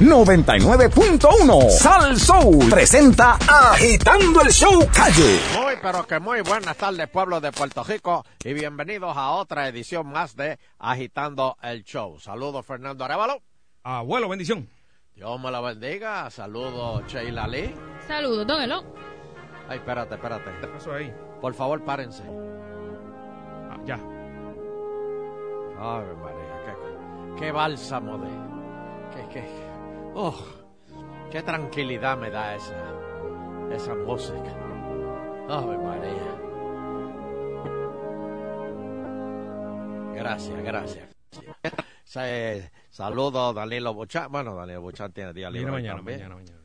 99.1 Sal Soul presenta Agitando el Show Calle. Muy, pero que muy buenas tardes, pueblo de Puerto Rico, y bienvenidos a otra edición más de Agitando el Show. Saludos, Fernando Arevalo. Abuelo, bendición. Dios me la bendiga. Saludos, Sheila Lee. Saludos, don Elo. Ay, espérate, espérate. ¿Qué pasó ahí? Por favor, párense. Ah, ya. Ay, María, qué, qué bálsamo de. Qué, qué. Oh, qué tranquilidad me da esa. Esa música. Ay, María. Gracias, gracias. Se, saludo Danilo Buchan. Bueno, Danilo Buchan tiene día libre mañana, también. mañana, mañana.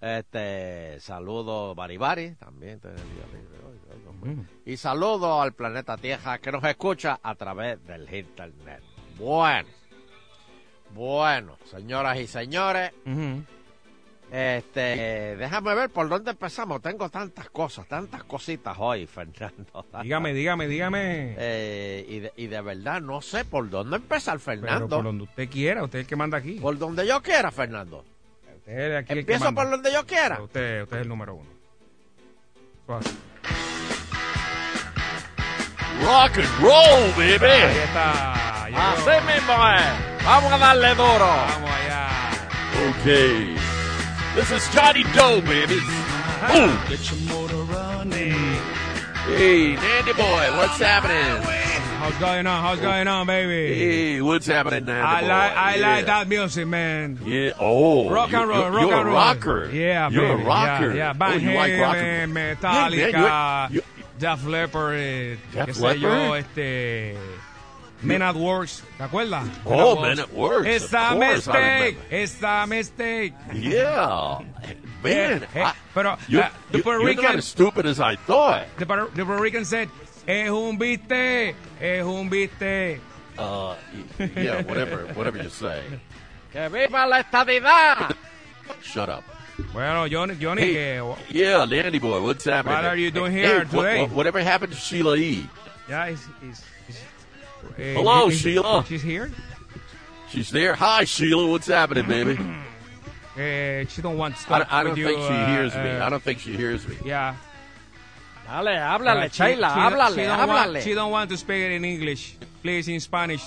Este, saludo Baribari, también tiene día libre hoy. Mm. Y saludo al planeta Tierra que nos escucha a través del internet. Bueno, bueno, señoras y señores, este, déjame ver por dónde empezamos. Tengo tantas cosas, tantas cositas hoy, Fernando. Dígame, dígame, dígame. Eh, y, de, y de verdad no sé por dónde empezar, Pero Fernando. por donde usted quiera, usted es el que manda aquí. Por donde yo quiera, Fernando. Usted es aquí el que Empiezo manda. por donde yo quiera. Usted, usted es el número uno. Suave. Rock and roll, baby. Ahí está. Así mismo es. Vamos a darle duro. Vamos allá. Okay. This is Johnny Doe, baby. Boom. Get your motor running. Eh. Hey, Dandy boy, what's happening? How's going on? How's going on, baby? Hey, what's happening, Dandy I boy? like, I yeah. like that music, man. Yeah. Oh, Rock and roll, you're, rock you're and a roll. rocker. Yeah, you're baby. a rocker. Yeah, yeah. Oh, Van you like rock Halen, and. Metallica, Yeah, man, you're- Def Leppard, Def qué sé yo, Leppard? este... Men at Works, ¿te acuerdas? Oh, Men at Works, It's a course mistake. It's a mistake. Yeah. Man, Eh, eh, I- pero you, uh, the you, Puerto you're not Rican, as stupid as I thought. the Puerto, the Puerto Rican said, es un viste, es un viste. Uh, yeah, whatever, whatever you say. ¡Que viva la estadidad! Shut up. Bueno, Johnny, Johnny, Hey, que, yeah, Dandy boy, what's happening? What are you doing Hey, here hey, what- today? what- whatever happened to Sheila E? yeah, he's, he's, he's, eh, Hello, he's- Sheila. She's here. She's there. Hi, Sheila. What's happening, baby? Eh, she don't want to I, stop I don't with think you, she uh, hears me. uh, I don't think she hears me. Yeah. Dale, háblale, Uh, she- Sheila, she- háblale, she don't háblale. Want, she don't want to speak it in English. Please, in Spanish.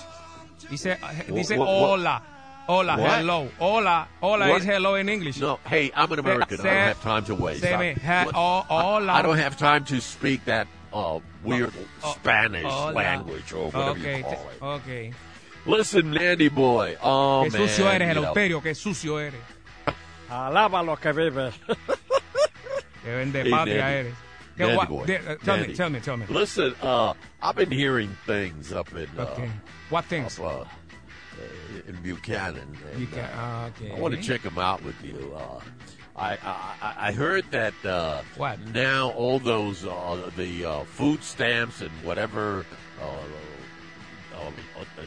Dice, uh, dice what- what- hola. Hola, What? hello. Hola. Hola What? is hello in English. No, hey, I'm an American. I don't have time to waste. say I, me, ha- what- oh, hola. I, I don't have time to speak that uh, weird Oh, Spanish hola. language or whatever okay, you call it. okay. Listen, Nandy boy. Oh Qué man, sucio eres, you know. Eleuterio, qué sucio eres. Alaba lo que vive. Qué vende Hey, patria Nandy. eres. Nandy gua- boy. de- uh, tell me, tell me, tell me. Listen, uh, I've been hearing things up in uh, Okay. What things? up, uh, in Buchanan. and, You uh, ah, okay. I want to check them out with you. I, I I heard that uh, now all those uh, the uh, food stamps and whatever uh, uh, uh,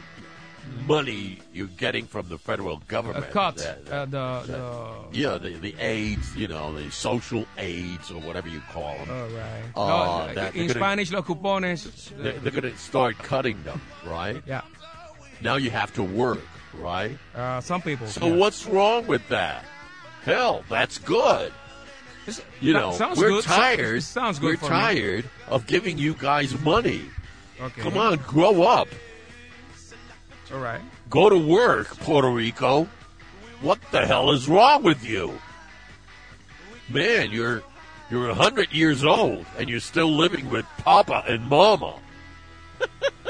money you're getting from the federal government. cut. that- Uh, the, the, yeah, the the aids, you know, the social aids or whatever you call them. all right. Uh, No, that- in gonna- Spanish, los cupones. They're, they're going to start cutting them, right? Yeah. Now you have to work, right? Uh, some people. So yeah. what's wrong with that? Hell, that's good. You know, we're good. Tired. sounds good we're for me. tired of giving you guys money. Okay. Come on, grow up. All right. Go to work, Puerto Rico. What the hell is wrong with you? Man, you're you're a hundred years old and you're still living with Papa and Mama.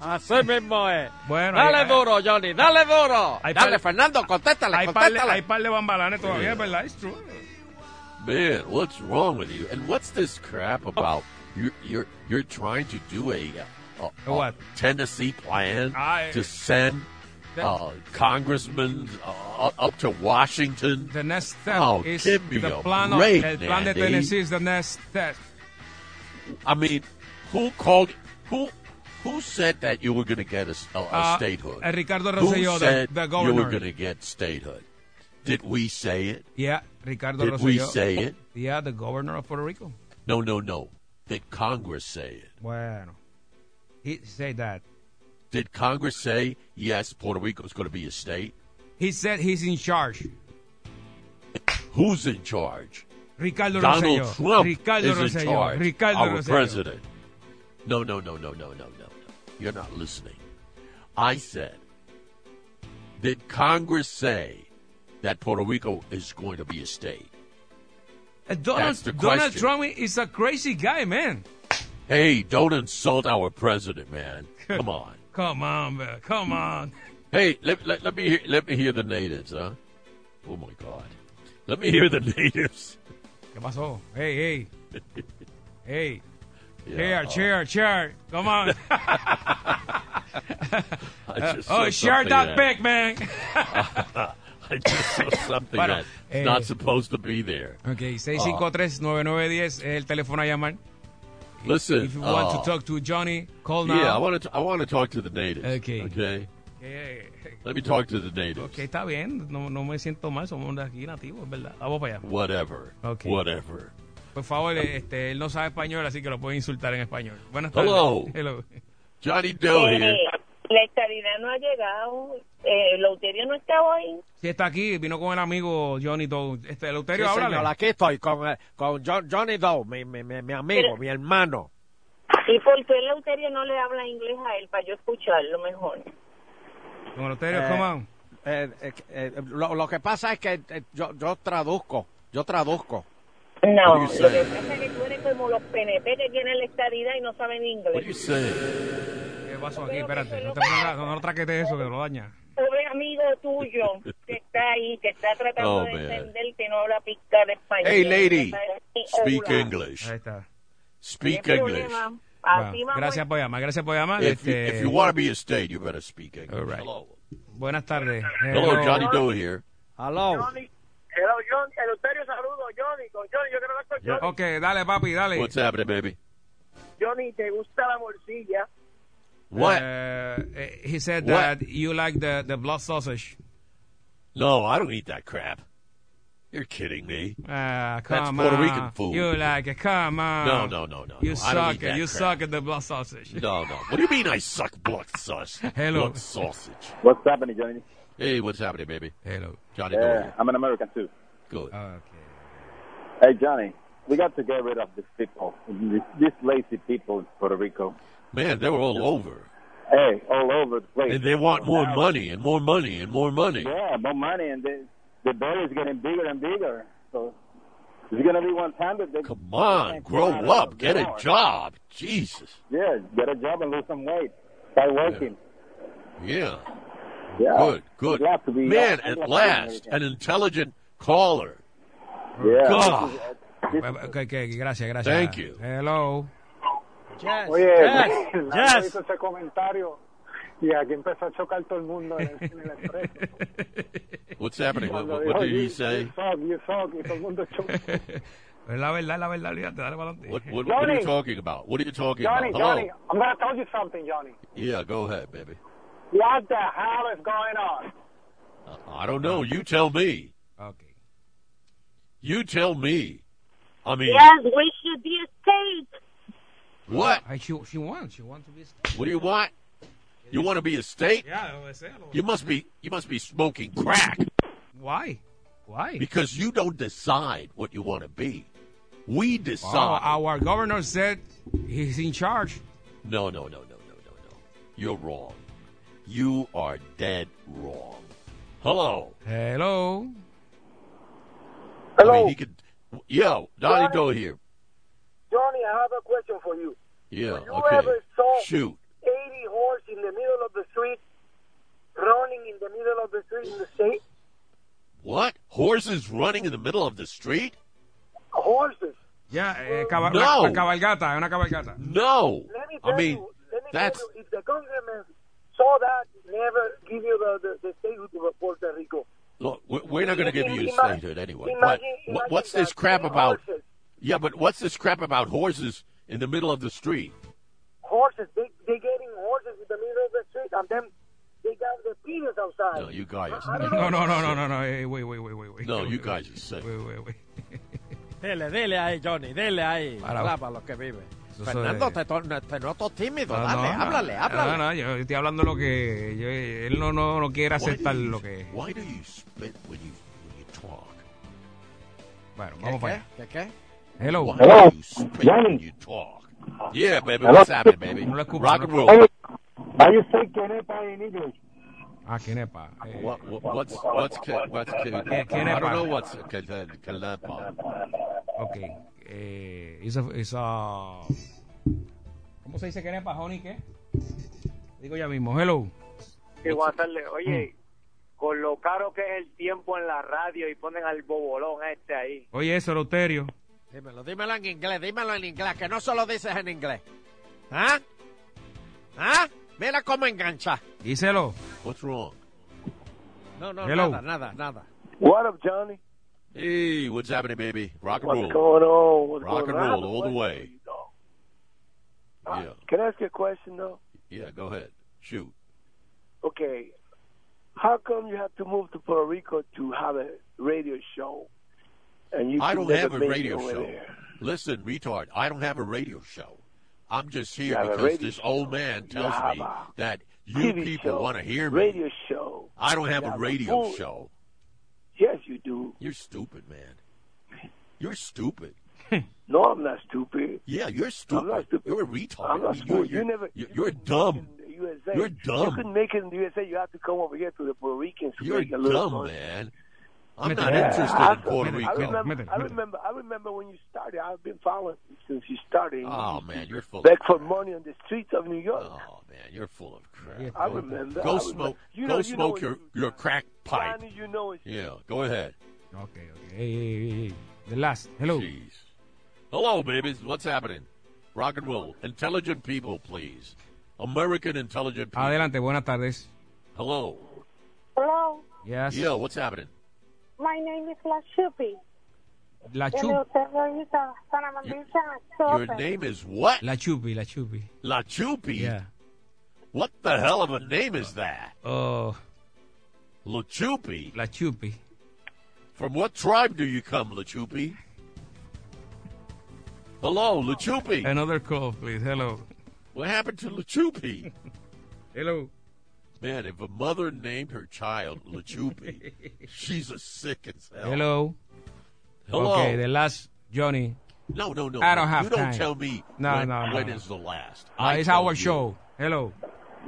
Así mismo es. Bueno, dale hay- duro, Johnny, dale duro. Dale, par- Fernando, contéstale, Hay par, de, hay par de bambalanes todavía, Yeah. ¿verdad? It's true. Man, what's wrong with you? And what's this crap about? You're you're you're trying to do a, a, a What? Tennessee plan I- to send That- uh, congressmen uh, up to Washington. The next step Oh, is give me the a plan break, of, el plan de Tennessee is the next step. I mean, who called? Who who said that you were going to get a, a- a Uh, statehood? uh, Ricardo who Rosselló, the- said the you governor. were going to get statehood? Did we say it? Yeah, Ricardo Did we say it? Yeah, the governor of Puerto Rico. No, no, no. Did Congress say it? Bueno, he said that. Did Congress say yes? Puerto Rico is going to be a state. He said he's in charge. Who's in charge? Ricardo Donald Rosselló. Trump Ricardo is in charge. Ricardo our Rosselló. president. No, no, no, no, no, no. You're not listening. I said, did Congress say that Puerto Rico is going to be a state? Uh, Donald, Donald. Trump is a crazy guy, man. Hey, don't insult our president, man. Come on. Come on, man. Come on. Hey, let, let, let me hear, let me hear the natives, huh? Oh my God. Let me hear the natives. ¿Qué pasó? Hey, hey. Hey. Yeah, Chair, chair, chair. Come on. Oh, something that pic, man. I just saw something Bueno, that's eh, not supposed to be there. ok, 653-9910 es el teléfono a llamar. Listen, If you want uh, to talk to Johnny, call now. yeah, I want to I want to talk to the natives. Okay. Okay. Eh, Let me talk to the natives. ok, está bien. No, no me siento mal. Somos de aquí nativos, ¿verdad? Vamos para allá. Whatever. Okay. Whatever. Por favor, este, él no sabe español, así que lo puede insultar en español. Buenas tardes. Hello. Hello. Johnny. Eh, la estabilidad no ha llegado. Eh, Lauterio no estaba ahí. Sí, está aquí. Vino con el amigo Johnny Doe. Este, Sí, Eleuterio, háblale. señor, aquí estoy con, eh, con John- Johnny Doe, mi, mi, mi, mi amigo, Pero- mi hermano. ¿Y por qué Lauterio no le habla inglés a él para yo escucharlo mejor? Don Eleuterio, Eh, come on. Eh, eh, eh, lo, lo que pasa es que eh, yo, yo traduzco, yo traduzco. No, lo que pasa es que tú eres como los PNP que tienen la estadidad y no saben inglés. ¿Qué pasó aquí? creo que Espérate. eso No es te lo pongas, no, no traquetes eso, que lo daña. Pobre amigo tuyo que está ahí, que está tratando Oh, de no habla pizca de español. Hey, lady, speak hola. English. Ahí está. Speak ¿Qué English. Bueno, gracias por llamar, gracias por llamar. If you, Este, if you want to be a state, you better speak English. All right. Hello. Buenas tardes. Hello, Johnny Doe here. Hello. Hello, John. Eleuterio, saludo. Johnny, con Johnny, yo quiero hablar con Johnny. Ok, dale, papi, dale. What's happening, baby? Johnny, ¿te gusta la morcilla? What? Uh, he said What? that you like the, the blood sausage. no, I don't eat that crap. You're kidding me. Ah, That's Puerto on. Rican food. You like it. Come on. No, no, no, no. You no. I don't suck eat it. that You crap. suck at the blood sausage. No, no. What do you mean I suck blood sausage? Hello. Blood sausage. What's happening, Johnny? Hey, what's happening, baby? Hello. Johnny Yeah, here. I'm an American too. Good. Okay. Hey, Johnny, we got to get rid of these people, these, these lazy people in Puerto Rico. Man, they were all over. Hey, all over the place. And they want more money and more money and more money. Yeah, more money, and the the bill is getting bigger and bigger. So it's gonna be one time that they Come on, grow up, get a job. Jesus. Yeah, get a job and lose some weight. Start working. Yeah. Yeah, Good, good. Glad to be uh, Man, I'm at glad to be last, an intelligent caller. Yeah. God. Oh. Uh, okay, okay, gracias, gracias. Thank you. Hello. Yes, Oye, yes, Nando yes. hizo ese comentario y aquí empezó a chocar todo el mundo en el, en el expreso. What's happening? What, what, what did "You- he say? You suck, you suck", y todo el mundo chocó. Es la verdad, es la verdad, olvídate, dale para adelante. What, what, what are you talking about? What are you talking Johnny, about? Hello? Johnny, I'm going to tell you something, Johnny. Yeah, go ahead, baby. What the hell is going on? Uh, I don't know. You tell me. Okay. You tell me. I mean, Yes, we should be a state. what? Ay, she, she wants, she wants to be a state. What do you want? You want to be a state? Yeah, lo desea, lo- You must be. You must be smoking crack Why? Why? because you don't decide what you want to be. We decide. our governor said he's in charge. No, no, no, no, no, no, no. You're wrong. You are dead wrong. Hello. Hello. I Hello, mean, he could. Yo, Donnie Johnny. Doe here. Johnny, I have a question for you. Yeah. you Okay. ever saw- Shoot. 80 horse in the middle of the street, running in the middle of the street in the state. What? Horses running in the middle of the street? Horses. Yeah, eh, caba- No. la, la cabalgata, es una cabalgata. No. Let me tell I mean, you, let me that's tell you, if the congressman saw that, never give you the, the, the statehood of Puerto Rico. look. we- We're not going to give you a Imagine- statehood anyway. imagine- But imagine what, what's this crap about? Horses, Yeah, but what's this crap about horses in the middle of the street? horses they, they're getting horses in the middle of the street, and then they got the penis outside. No, you guys. I don't. No, no, no, no, no, no. eh, wait, wait, wait, wait, wait. No, you guys are sick. Wait, wait, wait. Dele, dele ahí, Johnny, dele ahí. Para- Para, para los que viven. Fernando, te, to- te noto tímido. No, Dale, no, háblale, no, háblale. No, no, yo estoy hablando lo que... yo- él no, no, no quiere aceptar you- lo que... Why do you spit when you when you talk? Bueno, ¿Qué, vamos para qué? allá. ¿Qué, qué? Hello. Why Hello, do you spit when you talk? Yeah, baby. What's happening, baby? No lo escucho, Rock and roll. How you say Kenepa in English? Ah, ¿quién es pa? Eh, What, what, what's what's what's ¿Qué- quién I don't know what's ca- ca- calapa. ok. Eh, esa, esa... ¿Cómo se dice quién es pa, Honey? ¿Qué? Digo ya mismo. Hello. Sí, buenas tardes. Oye, con lo caro que es el tiempo en la radio y ponen al bobolón este ahí. Oye, eso, Loterio. Dímelo, dímelo en inglés, dímelo en inglés, que no solo dices en inglés. ¿Ah? ¿Ah? Mira cómo engancha. Díselo. What's wrong? No, no, Hello. nada, nada, nada. What up, Johnny? Hey, what's happening, baby? Rock and What's roll. going on? What's Rock going and roll all the way. For. Uh, Yeah. Can I ask you a question, though? Yeah, go ahead. Shoot. Okay. How come you have to move to Puerto Rico to have a radio show? And you I don't have a radio show. there? Listen, retard, I don't have a radio show. I'm just here because this old man tells me that you TV people want to hear me. Radio show. I don't have You a have a radio show. Yes, you do. You're stupid, man. You're stupid. No, I'm not stupid. Yeah, you're stupid. I'm not stupid. You're a retard. I'm not You're- stupid. You're, you never. You're, you you're dumb. make it in the USA. You're dumb. You couldn't make it in the USA. You have to come over here to the Puerto Ricans. You're make a little dumb, money. man. I'm not Yeah, interested I, in Puerto I Rico. remember, Métele, I remember. I remember when you started. I've been following you since you started. Oh man, you're full. Beg of for crap. money on the streets of New York. Oh man, you're full of crap. Yeah. I remember. Go I smoke. remember. You go know, you know smoke when your you- your crack pipe. Johnny, you know it's Yeah, go ahead. Ok, ok. Hey, hey, hey, hey. The last. Hello. Jeez. Hello, babies. What's happening? Rock and roll. Intelligent people, please. American intelligent people. Adelante, buenas tardes. Hello. Hello, Yes. Yo, what's happening? my name is La Chupi. La Chupi. usted uh, ahorita para mandarse Your name is what? La Chupi, la Chupi. La Chupi? Yeah. What the hell of a name is that? Oh, La Chupi? la Chupi. From what tribe do you come, La Chupi? Hello, La Chupi. Another call, please. Hello. What happened to La Chupi? Hello. Man, if a mother named her child La Chupi, she's as sick as hell. Hello. Hello. Okay, the last, Johnny. No, no, no. I don't no. have You don't tell me No, when, no, no, when no. is the last. I it's our you. show. Hello.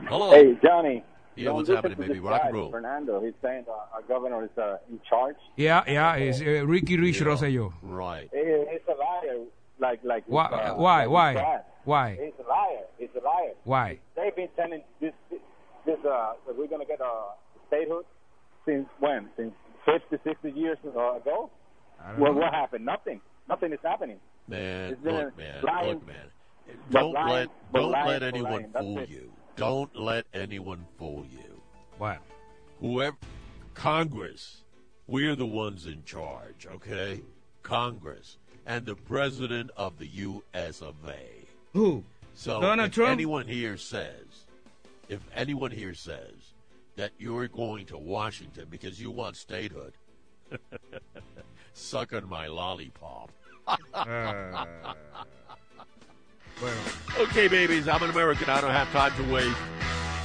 Hello. Hey, Johnny. Yeah, don't what's happening, to baby? this Rock and guy, roll. Fernando, he's saying uh, our governor is uh, in charge. Yeah, yeah, it's uh, Ricky Rich Rosselló. Right. He, he's a liar. Like, like. Why? uh, Why? like Why? Brad. Why? He's a liar. He's a liar. Why? They've been telling this, this, uh, that we're gonna get a statehood since when? Since 50, 60 years uh, ago. I don't Well, know. what happened? Nothing. Nothing is happening. Man, look, man, lying- look, man. Don't lying- let don't lying let anyone fool it. you. Don't let anyone fool you. What? Whoever Congress, we're the ones in charge, okay? Congress and the president of the U.S. of A. Who? So Donald if Trump? anyone here says, if anyone here says that you're going to Washington because you want statehood, suck on my lollipop. Uh, bueno, Okay, babies, I'm an American. I don't have time to wait.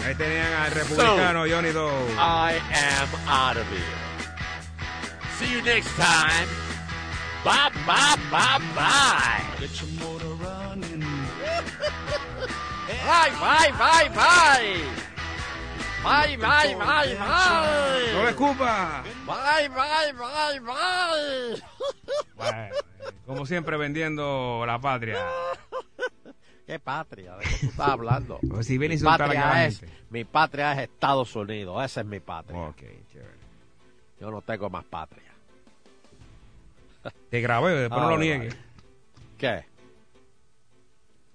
ahí tenían al republicano Johnny Doe. I am out of here. See you next time. Bye, bye, bye, bye. Get your motor running. Bye, bye, bye, bye. Bye, bye, bye, ¡No bye. me escupa! Bye, bye, bye, bye. Bueno, como siempre vendiendo la patria. ¿Qué patria? ¿De qué tú estás hablando? Pues si viene a mi, patria es, mi patria es Estados Unidos. Esa es mi patria. Ok, chévere. Yo no tengo más patria. Te grabé, después no lo Ave niegues. María. ¿Qué?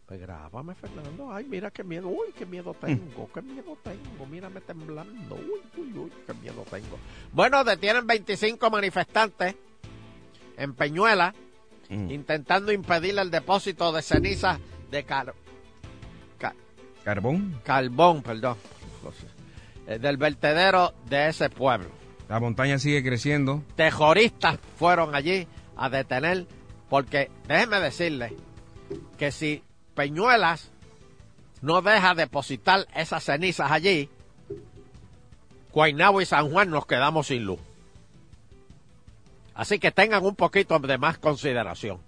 Pues grábame, Fernando. Ay, mira qué miedo. Uy, qué miedo tengo. Qué miedo tengo. Mírame temblando. Uy, uy, uy, qué miedo tengo. Bueno, detienen 25 manifestantes en Peñuela Mm. intentando impedir el depósito de cenizas de car- ca- Carbón. carbón, perdón, eh, del vertedero de ese pueblo. La montaña sigue creciendo. terroristas fueron allí a detener, porque déjeme decirle que si Peñuelas no deja depositar esas cenizas allí, Guaynabo y San Juan nos quedamos sin luz. Así que tengan un poquito de más consideración.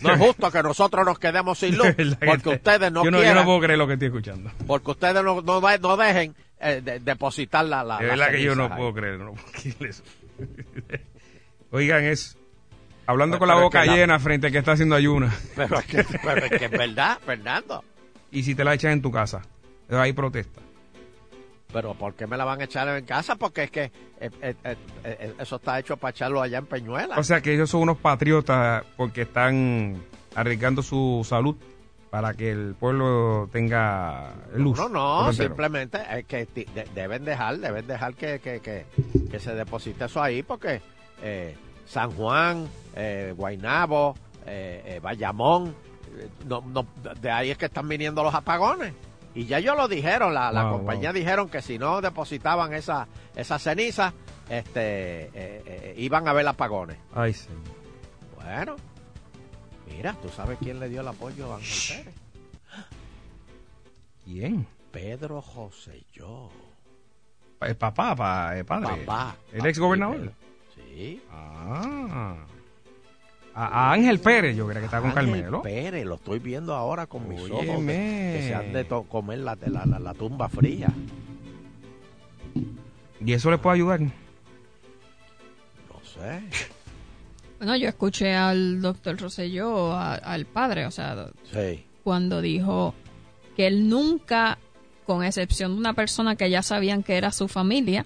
No es justo que nosotros nos quedemos sin luz porque te- ustedes no yo no, yo no puedo creer lo que estoy escuchando. porque ustedes no, no, va- no dejen eh, de- depositar la, la las verdad que yo no puedo creer. No puedo creer eso. Oigan eso. Hablando Pero- con la es boca la- llena frente a que está haciendo ayuna. Pero es que, pero es que es verdad, Fernando. Y si te la echan en tu casa, hay protesta. Pero ¿por qué me la van a echar en casa? Porque es que eh, eh, eh, eh, eso está hecho para echarlo allá en Peñuela. O sea que ellos son unos patriotas porque están arriesgando su salud para que el pueblo tenga luz. no, no, simplemente es que deben dejar, deben dejar que, que, que, que se deposite eso ahí porque eh, San Juan, eh, Guaynabo, eh, eh, Bayamón, no, no, de ahí es que están viniendo los apagones. Y ya ellos lo dijeron, la, la Wow, compañía wow. dijeron que si no depositaban esa, esa ceniza, este, iban a haber apagones. Ay, señor. Bueno, mira, ¿tú sabes quién le dio el apoyo a Ángel Pérez? ¿Quién? Pedro José Yo. Eh, Papá, pa- eh, padre. Papá. ¿El ex gobernador? Sí. Ah. A, a Ángel Pérez, yo creo que está con Ángel Carmelo. Pérez, lo estoy viendo ahora con mis ojos. Que, que se han de comer la, la, la, la tumba fría. ¿Y eso le puede ayudar? No sé. Bueno, yo escuché al doctor Rosselló, a- al padre, o sea, Sí. cuando dijo que él nunca, con excepción de una persona que ya sabían que era su familia,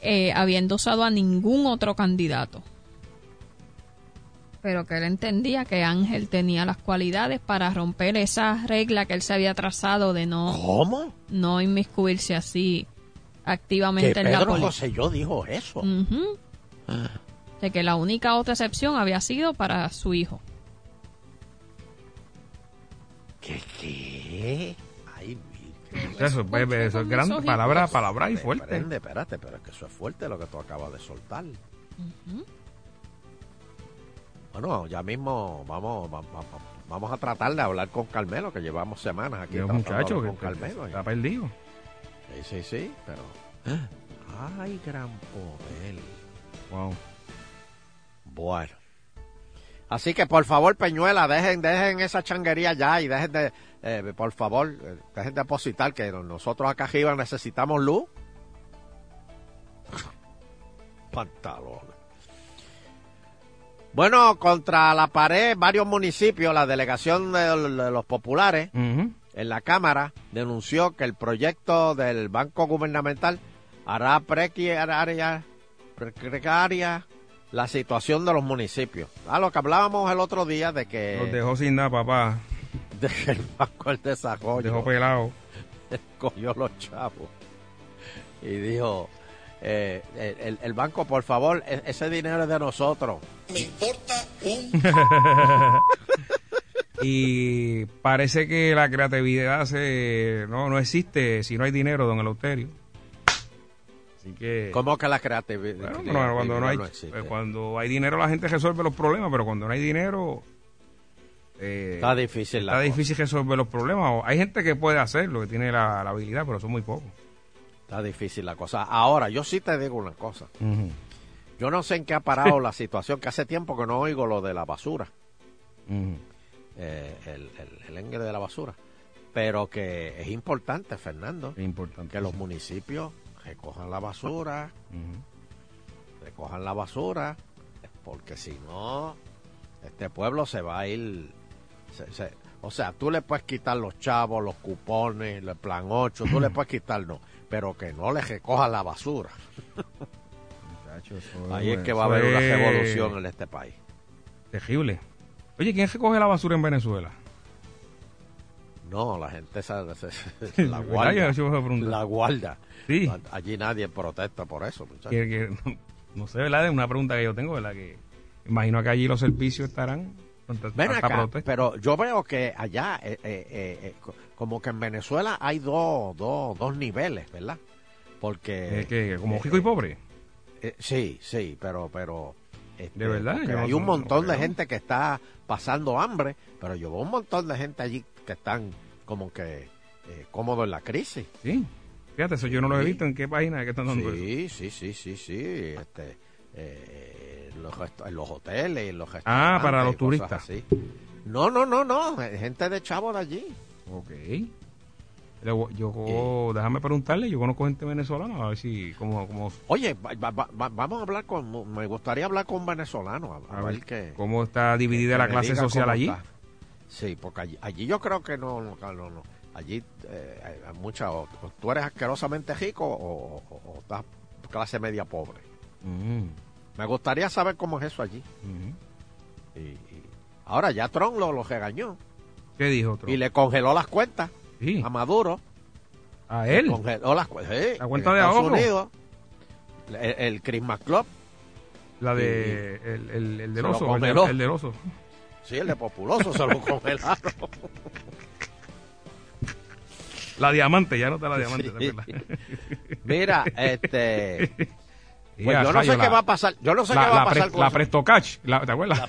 eh, había endosado a ningún otro candidato. Pero que él entendía que Ángel tenía las cualidades para romper esa regla que él se había trazado de no, ¿Cómo? no inmiscuirse así Que activamente en la Pedro política. José Yo dijo eso. Ujú. De que la única otra excepción había sido para su hijo. ¿Qué? ¿Qué? Ay, mi- Eso, eso es con grande, palabra, palabra y fuerte. prende, espérate, pero es que eso es fuerte lo que tú acabas de soltar. Bueno, ya mismo vamos, va- va- vamos a tratar de hablar con Carmelo, que llevamos semanas aquí de muchacho, hablar que con Carmelo. está perdido. Sí, sí, sí, pero... ¡Ay, gran poder! Wow. Bueno. Así que, por favor, Peñuela, dejen, dejen esa changuería ya y dejen de, eh, por favor, eh, dejen de depositar que nosotros acá arriba necesitamos luz. Pantalones. Bueno, contra la pared, varios municipios, la delegación de, los populares en la Cámara denunció que el proyecto del Banco Gubernamental hará precaria, precaria la situación de los municipios. A lo que hablábamos el otro día de que, Los dejó sin nada, papá. de que el Banco del Desarrollo Dejó pelado. cogió los chavos y dijo, eh, el, el banco, por favor, e- ese dinero es de nosotros. Y parece que la creatividad se, no, no existe si no hay dinero, don Eleuterio. Así que... ¿Cómo que la? Bueno, no, cuando no hay pues, cuando hay dinero la gente resuelve los problemas, pero cuando no hay dinero eh, Está difícil la está cosa. difícil resolver los problemas. Hay gente que puede hacerlo, que tiene la, la habilidad, pero son muy pocos. Está difícil la cosa. Ahora, yo sí te digo una cosa. Yo no sé en qué ha parado la situación, que hace tiempo que no oigo lo de la basura, eh, el, el, el de la basura. Pero que es importante, Fernando, Es importante. que los municipios recojan la basura, Ujú. recojan la basura, porque si no, este pueblo se va a ir. se- se- o sea, tú le puedes quitar los chavos, los cupones, el plan 8, tú le puedes quitar, no, pero que no le recoja la basura. Muchacho, eso Ahí es que va a haber una revolución en este país. Terrible. Oye, ¿quién recoge la basura en Venezuela? No, la gente esa- la guarda. La guarda. Sí. Allí nadie protesta por eso, muchachos. Que- que- no, no sé, ¿verdad? Es una pregunta que yo tengo, ¿verdad? Que imagino que allí los servicios estarán Ven acá, pero yo veo que allá, eh, eh, eh, co- como que en Venezuela hay dos, dos, dos niveles, ¿verdad? Porque... Que, como rico y pobre. sí, sí, pero, pero Este, De verdad, yo no- hay un no montón de gente que está pasando hambre, pero yo veo un montón de gente allí que están como que cómodos en la crisis. Sí. Fíjate, eso yo no lo he visto. ¿En qué página que están dando eso? Sí, sí, sí, sí, sí. Este, eh, en los, en los hoteles, en los Ah, restaurantes para los turistas. así. No, no, no, no. Gente de chavo de allí. Ok. Luego, Yo, déjame preguntarle, yo conozco gente venezolana, a ver si, como, como, Oye, va- va- va- va- vamos a hablar con. Me gustaría hablar con un venezolano. A, a a ver ver qué. cómo está dividida que la clase social cómo allí. está. Sí, porque allí, allí yo creo que no, no, no, no. Allí eh, hay- hay mucha, o, tú eres asquerosamente rico o, o- o estás clase media pobre. Mm, Me gustaría saber cómo es eso allí. ujú. Y, y ahora ya Trump lo, lo regañó ¿Qué dijo otro? y le congeló las cuentas Sí, a Maduro. a él. Congeló las cuentas. sí, La cuenta en de Estados ahorro. Unidos, el, el Christmas Club, La de, el, el, el del oso, el, el del oso. sí, el de Populoso, se lo congelaron. La diamante, ya no está la diamante, Sí. Mira, este. Pues yo no sé qué va a pasar. Yo no sé la, qué va a pasar pre- con la eso. Presto Catch, la- ¿te acuerdas?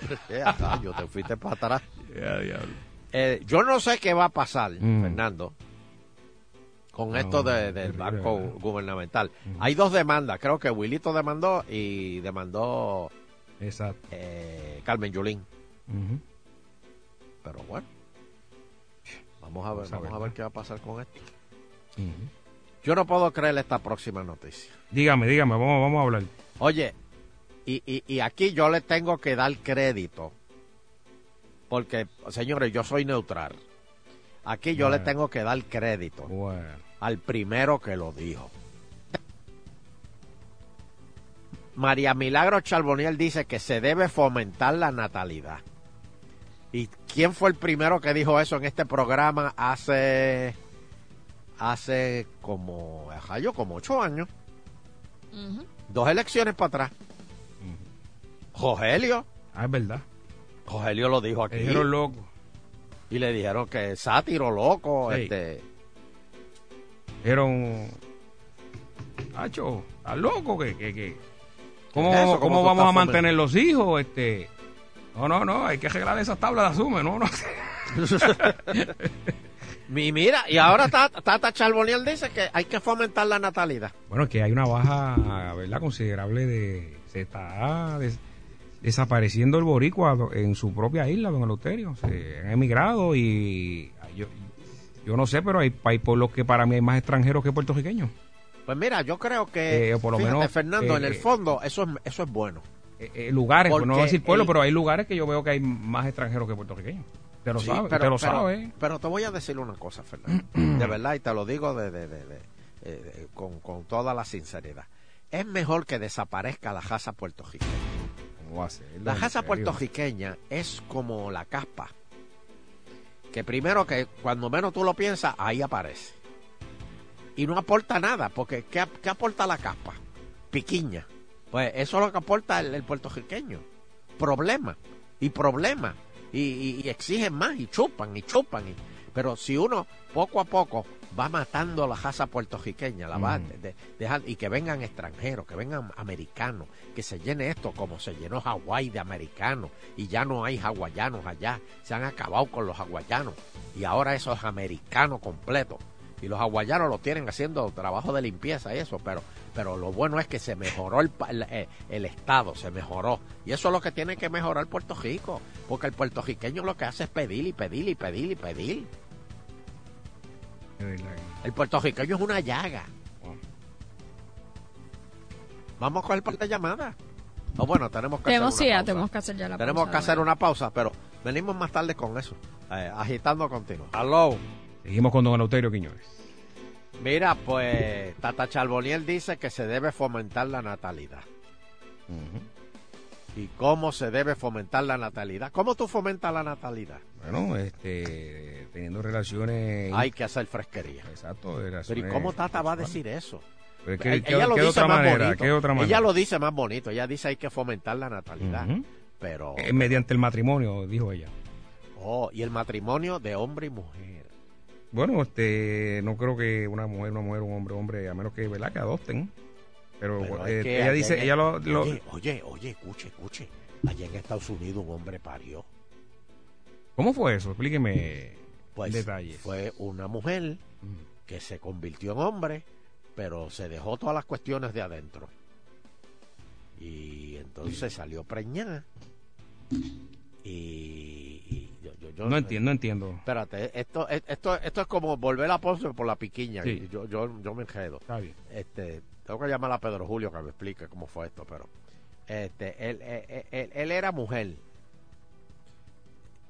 Rayo, te fuiste para atrás. Eh, yo no sé qué va a pasar, Mm. Fernando, con No, esto de- del banco ¿verdad? gubernamental. Hay dos demandas. Creo que Wilito demandó y demandó Exacto. eh, Carmen Yulín. Pero bueno, vamos a ver, Vamos a ver, qué va a pasar con esto. Yo no puedo creer esta próxima noticia. Dígame, dígame, vamos, vamos a hablar. Oye, y, y, y aquí yo le tengo que dar crédito, porque, señores, yo soy neutral. Aquí yo le tengo que dar crédito Bueno. al primero que lo dijo. María Milagro Charboniel dice que se debe fomentar la natalidad. ¿Y quién fue el primero que dijo eso en este programa hace hace como, yo como ocho años? Dos elecciones para atrás. Rogelio. Ah, es verdad. Rogelio lo dijo aquí. Dijeron loco. Y le dijeron que sátiro, loco, Sí. este... Dijeron, Hacho, ¿estás loco? ¿Qué, qué, qué? ¿Cómo, ¿Qué es eso? cómo ¿Cómo vamos a mantener los hijos? Este, no, no, no, hay que arreglar esas tablas de asume, no, no. Mi, mira, y ahora Tata, Tata Charboniel dice que hay que fomentar la natalidad. Bueno, que hay una baja, ¿verdad? Considerable de... Se está des- desapareciendo el boricua en su propia isla, don Eleuterio. Se han emigrado y yo, yo no sé, pero hay, hay pueblos que para mí hay más extranjeros que puertorriqueños. Pues mira, yo creo que, Eh, por lo fíjate, menos, Fernando, eh, en el eh, fondo eso es, eso es bueno. Eh, lugares, pues no voy a Porque decir pueblos, el- pero hay lugares que yo veo que hay más extranjeros que puertorriqueños. Te lo Sí, sabes, pero, te lo pero- sabes. pero te voy a decir una cosa, Fernando. de verdad, y te lo digo de, de- de- de- eh, con, con toda la sinceridad. Es mejor que desaparezca la raza puertorriqueña. La serio. puertorriqueña es como la caspa. Que primero que cuando menos tú lo piensas, ahí aparece. Y no aporta nada, porque ¿qué, qué aporta la caspa? Piquiña. Pues eso es lo que aporta el, el puertorriqueño. Problema. Y problema. Y, y- y exigen más, y chupan, y chupan. y- pero si uno poco a poco va matando la raza puertorriqueña, la va Mm. de- y que vengan extranjeros, que vengan americanos, que se llene esto como se llenó Hawái de americanos, y ya no hay hawaianos allá, se han acabado con los hawaianos, y ahora eso es americano completo. Y los hawaianos lo tienen haciendo trabajo de limpieza y eso, pero, pero lo bueno es que se mejoró el, eh, el Estado, se mejoró. Y eso es lo que tiene que mejorar Puerto Rico, porque el puertorriqueño lo que hace es pedir y pedir y pedir y pedir. El puertorriqueño es una llaga. Vamos con el par de llamadas. O bueno, tenemos que Tenemos, hacer una ya pausa. tenemos que hacer ya la Tenemos pausa que hacer una pausa, pero venimos más tarde con eso. eh, agitando continuo. Aló. Seguimos con don Eleuterio Quiñones. Mira, pues Tata Charboniel dice que se debe fomentar la natalidad. ¿Y cómo se debe fomentar la natalidad? ¿Cómo tú fomentas la natalidad? Bueno, este, teniendo relaciones... Hay que hacer fresquería. Exacto, Pero. ¿y cómo Tata va a decir eso? Pero es que- Ella- ¿qué- ella lo dice otra más manera? bonito. ¿Qué otra manera? Ella lo dice más bonito. Ella dice hay que fomentar la natalidad. Pero... Eh, mediante el matrimonio, dijo ella. Oh, y el matrimonio de hombre y mujer. Bueno, este, no creo que una mujer, una mujer, un hombre, un hombre, a menos que, ¿verdad? Que adopten. Pero, Pero eh, que ella dice, en- ella lo, lo- Oye, oye, oye, escuche, escuche. Allá en Estados Unidos un hombre parió. ¿cómo fue eso? Explíqueme Pues detalles. fue una mujer que se convirtió en hombre, pero se dejó todas las cuestiones de adentro. Y entonces salió preñada. Y yo, No entiendo, no entiendo. Espérate, esto, esto, esto es como volver a Ponce por la piquiña. Sí. Yo, yo, yo me enredo. Está bien. Este, tengo que llamar a Pedro Julio que me explique cómo fue esto, pero este, él, él, él- él era mujer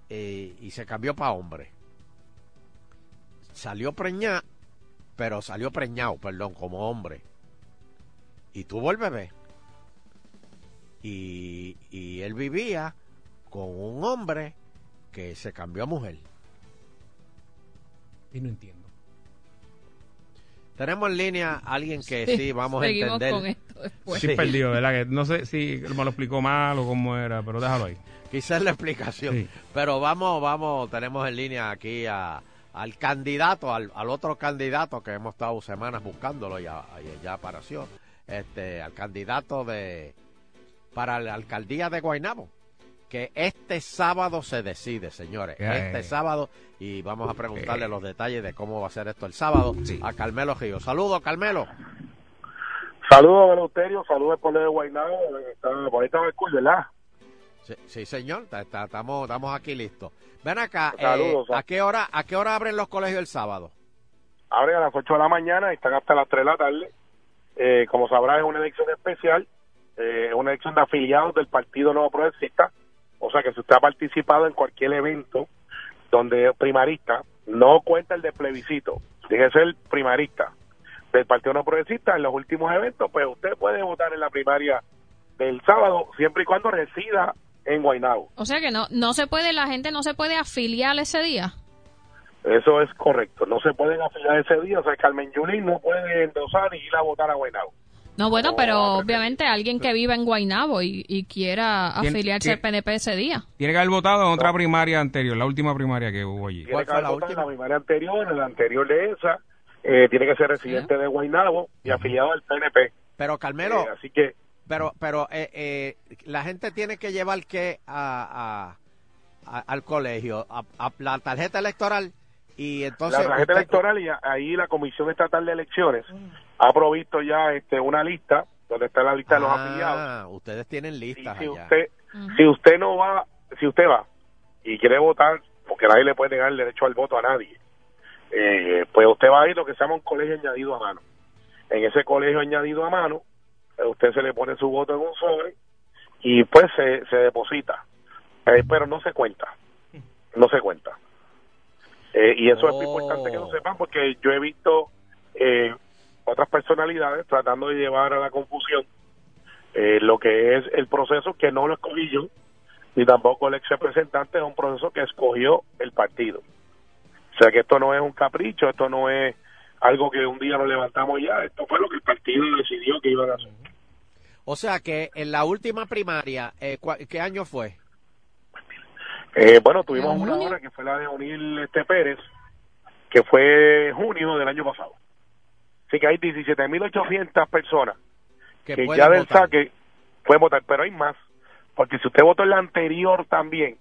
eh, y se cambió para hombre. Salió preñada, pero salió preñado, perdón, como hombre. Y tuvo el bebé. Y, y él vivía con un hombre que se cambió a mujer. Y no entiendo. Tenemos en línea a alguien que Sí, sí, vamos a entender. con esto después. Sí, perdido, ¿verdad? Que no sé si me lo explicó mal o cómo era, pero déjalo ahí. Quizás la explicación. Sí. Pero vamos, vamos, tenemos en línea aquí a, al candidato, al, al otro candidato que hemos estado semanas buscándolo y, ya y ya apareció. Este, al candidato de para la alcaldía de Guaynabo. Que este sábado se decide, señores. Eh. Este sábado. Y vamos a preguntarle los detalles de cómo va a ser esto el sábado a Carmelo Río. Saludos, Carmelo. Saludos, Eleuterio. Saludos al pueblo de Guaynabo. Por ahí estaba el cool, ¿verdad? Sí, sí, señor. Ta- ta- Estamos, estamos aquí listos. Ven acá. eh, Saludos. ¿A qué hora, a qué hora abren los colegios el sábado? Abren a las 8 de la mañana y están hasta las 3 de la tarde. Eh, como sabrás, es una elección especial. Eh, es una elección de afiliados del Partido Nuevo Progresista. O sea que si usted ha participado en cualquier evento donde es primarista, no cuenta el de plebiscito. Tiene que ser primarista del Partido Nuevo Progresista. En los últimos eventos, pues usted puede votar en la primaria del sábado, siempre y cuando resida en Guaynabo. O sea que no, no se puede, la gente no se puede afiliar ese día. Eso es correcto. No se pueden afiliar ese día. O sea, Carmen Yulín no puede endosar y ir a votar a Guaynabo. No, bueno, pero obviamente alguien que viva en Guaynabo y, y quiera ¿Quién- afiliarse al PNP ese día. Tiene que haber votado en otra primaria anterior, la última primaria que hubo allí. Tiene que haber votado en la primaria anterior, en la anterior de esa. eh, tiene que ser residente de Guaynabo y afiliado al PNP. Pero Carmelo, Eh, así que pero, pero eh, eh, la gente tiene que llevar que a, a- a- al colegio, a, a la tarjeta electoral y entonces la tarjeta usted- electoral y a- ahí la Comisión Estatal de Elecciones ha provisto ya este una lista donde está la lista de los Ah, afiliados. ustedes tienen listas si allá. usted si usted no va si usted va y quiere votar porque nadie le puede negar el derecho al voto a nadie eh, pues usted va a ir a lo que se llama un colegio añadido a mano. En ese colegio añadido a mano eh, usted se le pone su voto en un sobre y pues se, se deposita. Eh, pero no se cuenta no se cuenta. Eh, y eso es muy importante que lo sepan porque yo he visto eh, otras personalidades tratando de llevar a la confusión eh, lo que es el proceso que no lo escogí yo ni tampoco el ex representante es un proceso que escogió el partido. O sea que esto no es un capricho esto no es algo que un día nos levantamos ya esto fue lo que el partido decidió que iban a hacer. O sea que en la última primaria, eh, ¿cuál- ¿qué año fue? Eh, bueno tuvimos ¿En una hora que fue la de O'Neill este Pérez que fue junio del año pasado así que hay 17.800 personas Que ya del saque pueden votar, pero hay más, porque si usted votó en la anterior también,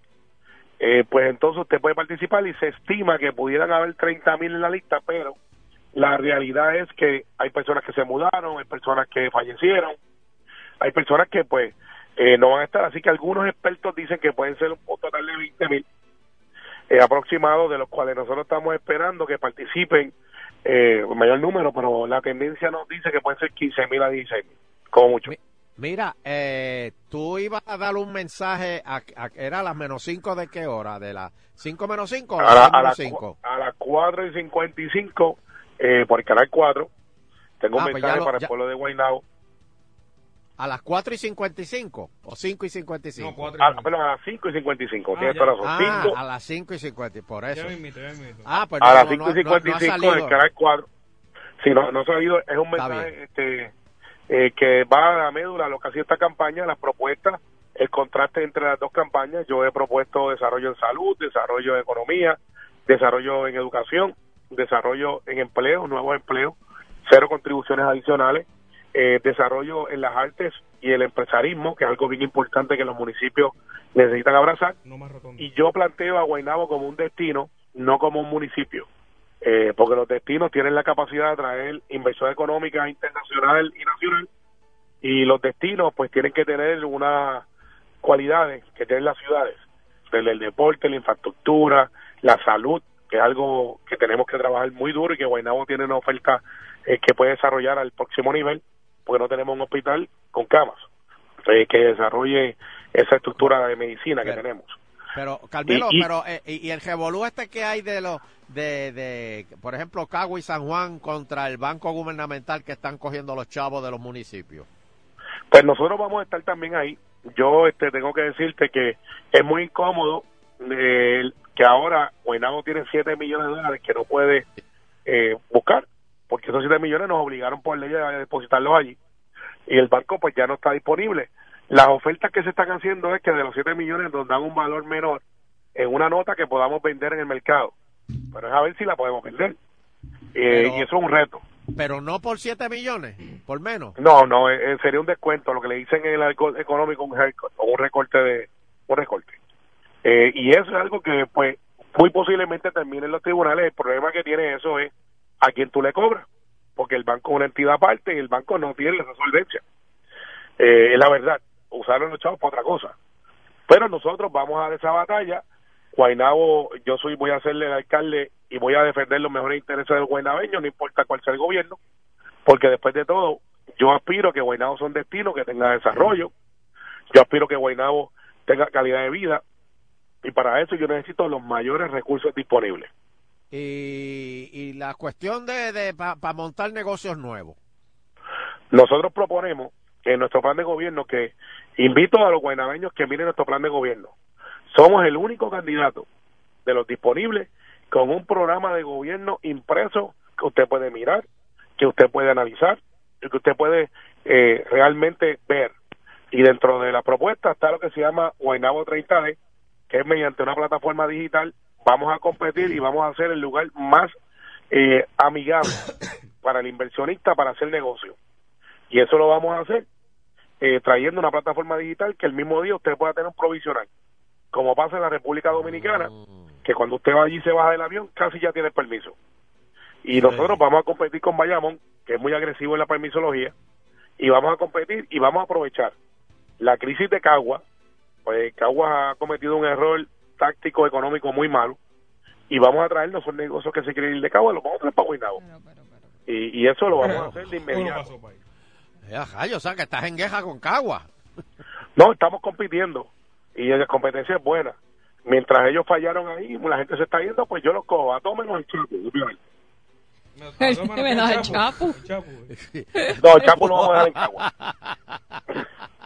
eh, pues entonces usted puede participar y se estima que pudieran haber 30 mil en la lista, pero la realidad es que hay personas que se mudaron, hay personas que fallecieron, hay personas que pues eh, no van a estar, así que algunos expertos dicen que pueden ser un total de 20 mil eh, aproximados, de los cuales nosotros estamos esperando que participen eh, mayor número, pero la tendencia nos dice que pueden ser 15 mil a 16 mil, como mucho. Mira, eh, tú ibas a dar un mensaje, a, a- ¿era a las menos 5 de qué hora? ¿De las 5 menos 5 o a, las la- 6 a, menos las 5? cua- a las 4 y 55 eh, por el canal 4 tengo Ah, un pues mensaje lo- para ya- el pueblo de Guaynabo ¿A las 4 y 55 o 5 y 55? ah, perdón, a las 5 y 55 tienes ya. razón Ah, cinco- a las 5 y 50, por eso. Ya mismito, ya mismito. Ah, pues a no, las no, 5 no, y no, no ha 55 salido. del canal 4 si no, no ha salido es un mensaje este, eh, que va a la médula lo que ha sido esta campaña las propuestas el contraste entre las dos campañas yo he propuesto desarrollo en salud desarrollo en economía desarrollo en educación desarrollo en empleo nuevos empleos cero contribuciones adicionales eh, desarrollo en las artes y el empresarismo, que es algo bien importante que los municipios necesitan abrazar. Y yo planteo a Guaynabo como un destino, no como un municipio, eh, porque los destinos tienen la capacidad de atraer inversión económica internacional y nacional, y los destinos pues tienen que tener unas cualidades que tienen las ciudades, desde el deporte, la infraestructura, la salud, que es algo que tenemos que trabajar muy duro y que Guaynabo tiene una oferta eh, que puede desarrollar al próximo nivel, porque no tenemos un hospital con camas eh, que desarrolle esa estructura de medicina que tenemos. Pero, Carmelo, Y- y- pero, eh, y, y el revolú este que hay de los, de, de, por ejemplo, Cagua y San Juan contra el banco gubernamental que están cogiendo los chavos de los municipios. Pues nosotros vamos a estar también ahí. Yo este tengo que decirte que es muy incómodo eh, que ahora Guaynabo tiene 7 millones de dólares que no puede eh, buscar, porque esos 7 millones nos obligaron por ley a depositarlos allí y el banco pues ya no está disponible. Las ofertas que se están haciendo es que de los 7 millones nos dan un valor menor en una nota que podamos vender en el mercado. Pero es a ver si la podemos vender. Eh, y eso es un reto. Pero no por 7 millones, por menos. No, no, eh, eh, sería un descuento, lo que le dicen en el alcohol económico, un o un recorte de un recorte. Eh, y eso es algo que, pues, muy posiblemente termine en los tribunales. El problema que tiene eso es a quién tú le cobras, porque el banco es una entidad aparte y el banco no tiene esa solvencia. Eh, es la verdad, usaron los chavos para otra cosa. Pero nosotros vamos a dar esa batalla. Guainabo, yo soy, voy a serle el alcalde y voy a defender los mejores intereses del guaynabeño, no importa cuál sea el gobierno, porque después de todo, yo aspiro que Guaynabo sea un destino que tenga desarrollo, yo aspiro que Guaynabo tenga calidad de vida, y para eso yo necesito los mayores recursos disponibles. Y, y la cuestión de, de para montar negocios nuevos. Nosotros proponemos en nuestro plan de gobierno que invito a los guaynabeños que miren nuestro plan de gobierno. Somos el único candidato de los disponibles con un programa de gobierno impreso que usted puede mirar, que usted puede analizar y que usted puede eh, realmente ver. Y dentro de la propuesta está lo que se llama Guaynabo 30D, que es mediante una plataforma digital vamos a competir y vamos a ser el lugar más eh, amigable para el inversionista para hacer negocio. Y eso lo vamos a hacer eh, trayendo una plataforma digital que el mismo día usted pueda tener un provisional. Como pasa en la República Dominicana, que cuando usted va allí y se baja del avión, casi ya tiene permiso. Y nosotros vamos a competir con Bayamón, que es muy agresivo en la permisología, y vamos a competir y vamos a aprovechar la crisis de Cagua, pues Cagua ha cometido un error táctico económico muy malo, y vamos a traernos esos negocios que se quieren ir de Cagua, los vamos a traer para Guaynabo. Y, y eso lo vamos a hacer de inmediato. Rayo, o sea, que estás en guerra con Cagua. No, estamos compitiendo y la competencia es buena. Mientras ellos fallaron ahí, la gente se está yendo, pues yo los cojo, a menos el Chapo. Menos el Chapo. No, el Chapo lo vamos a dejar en Cagua.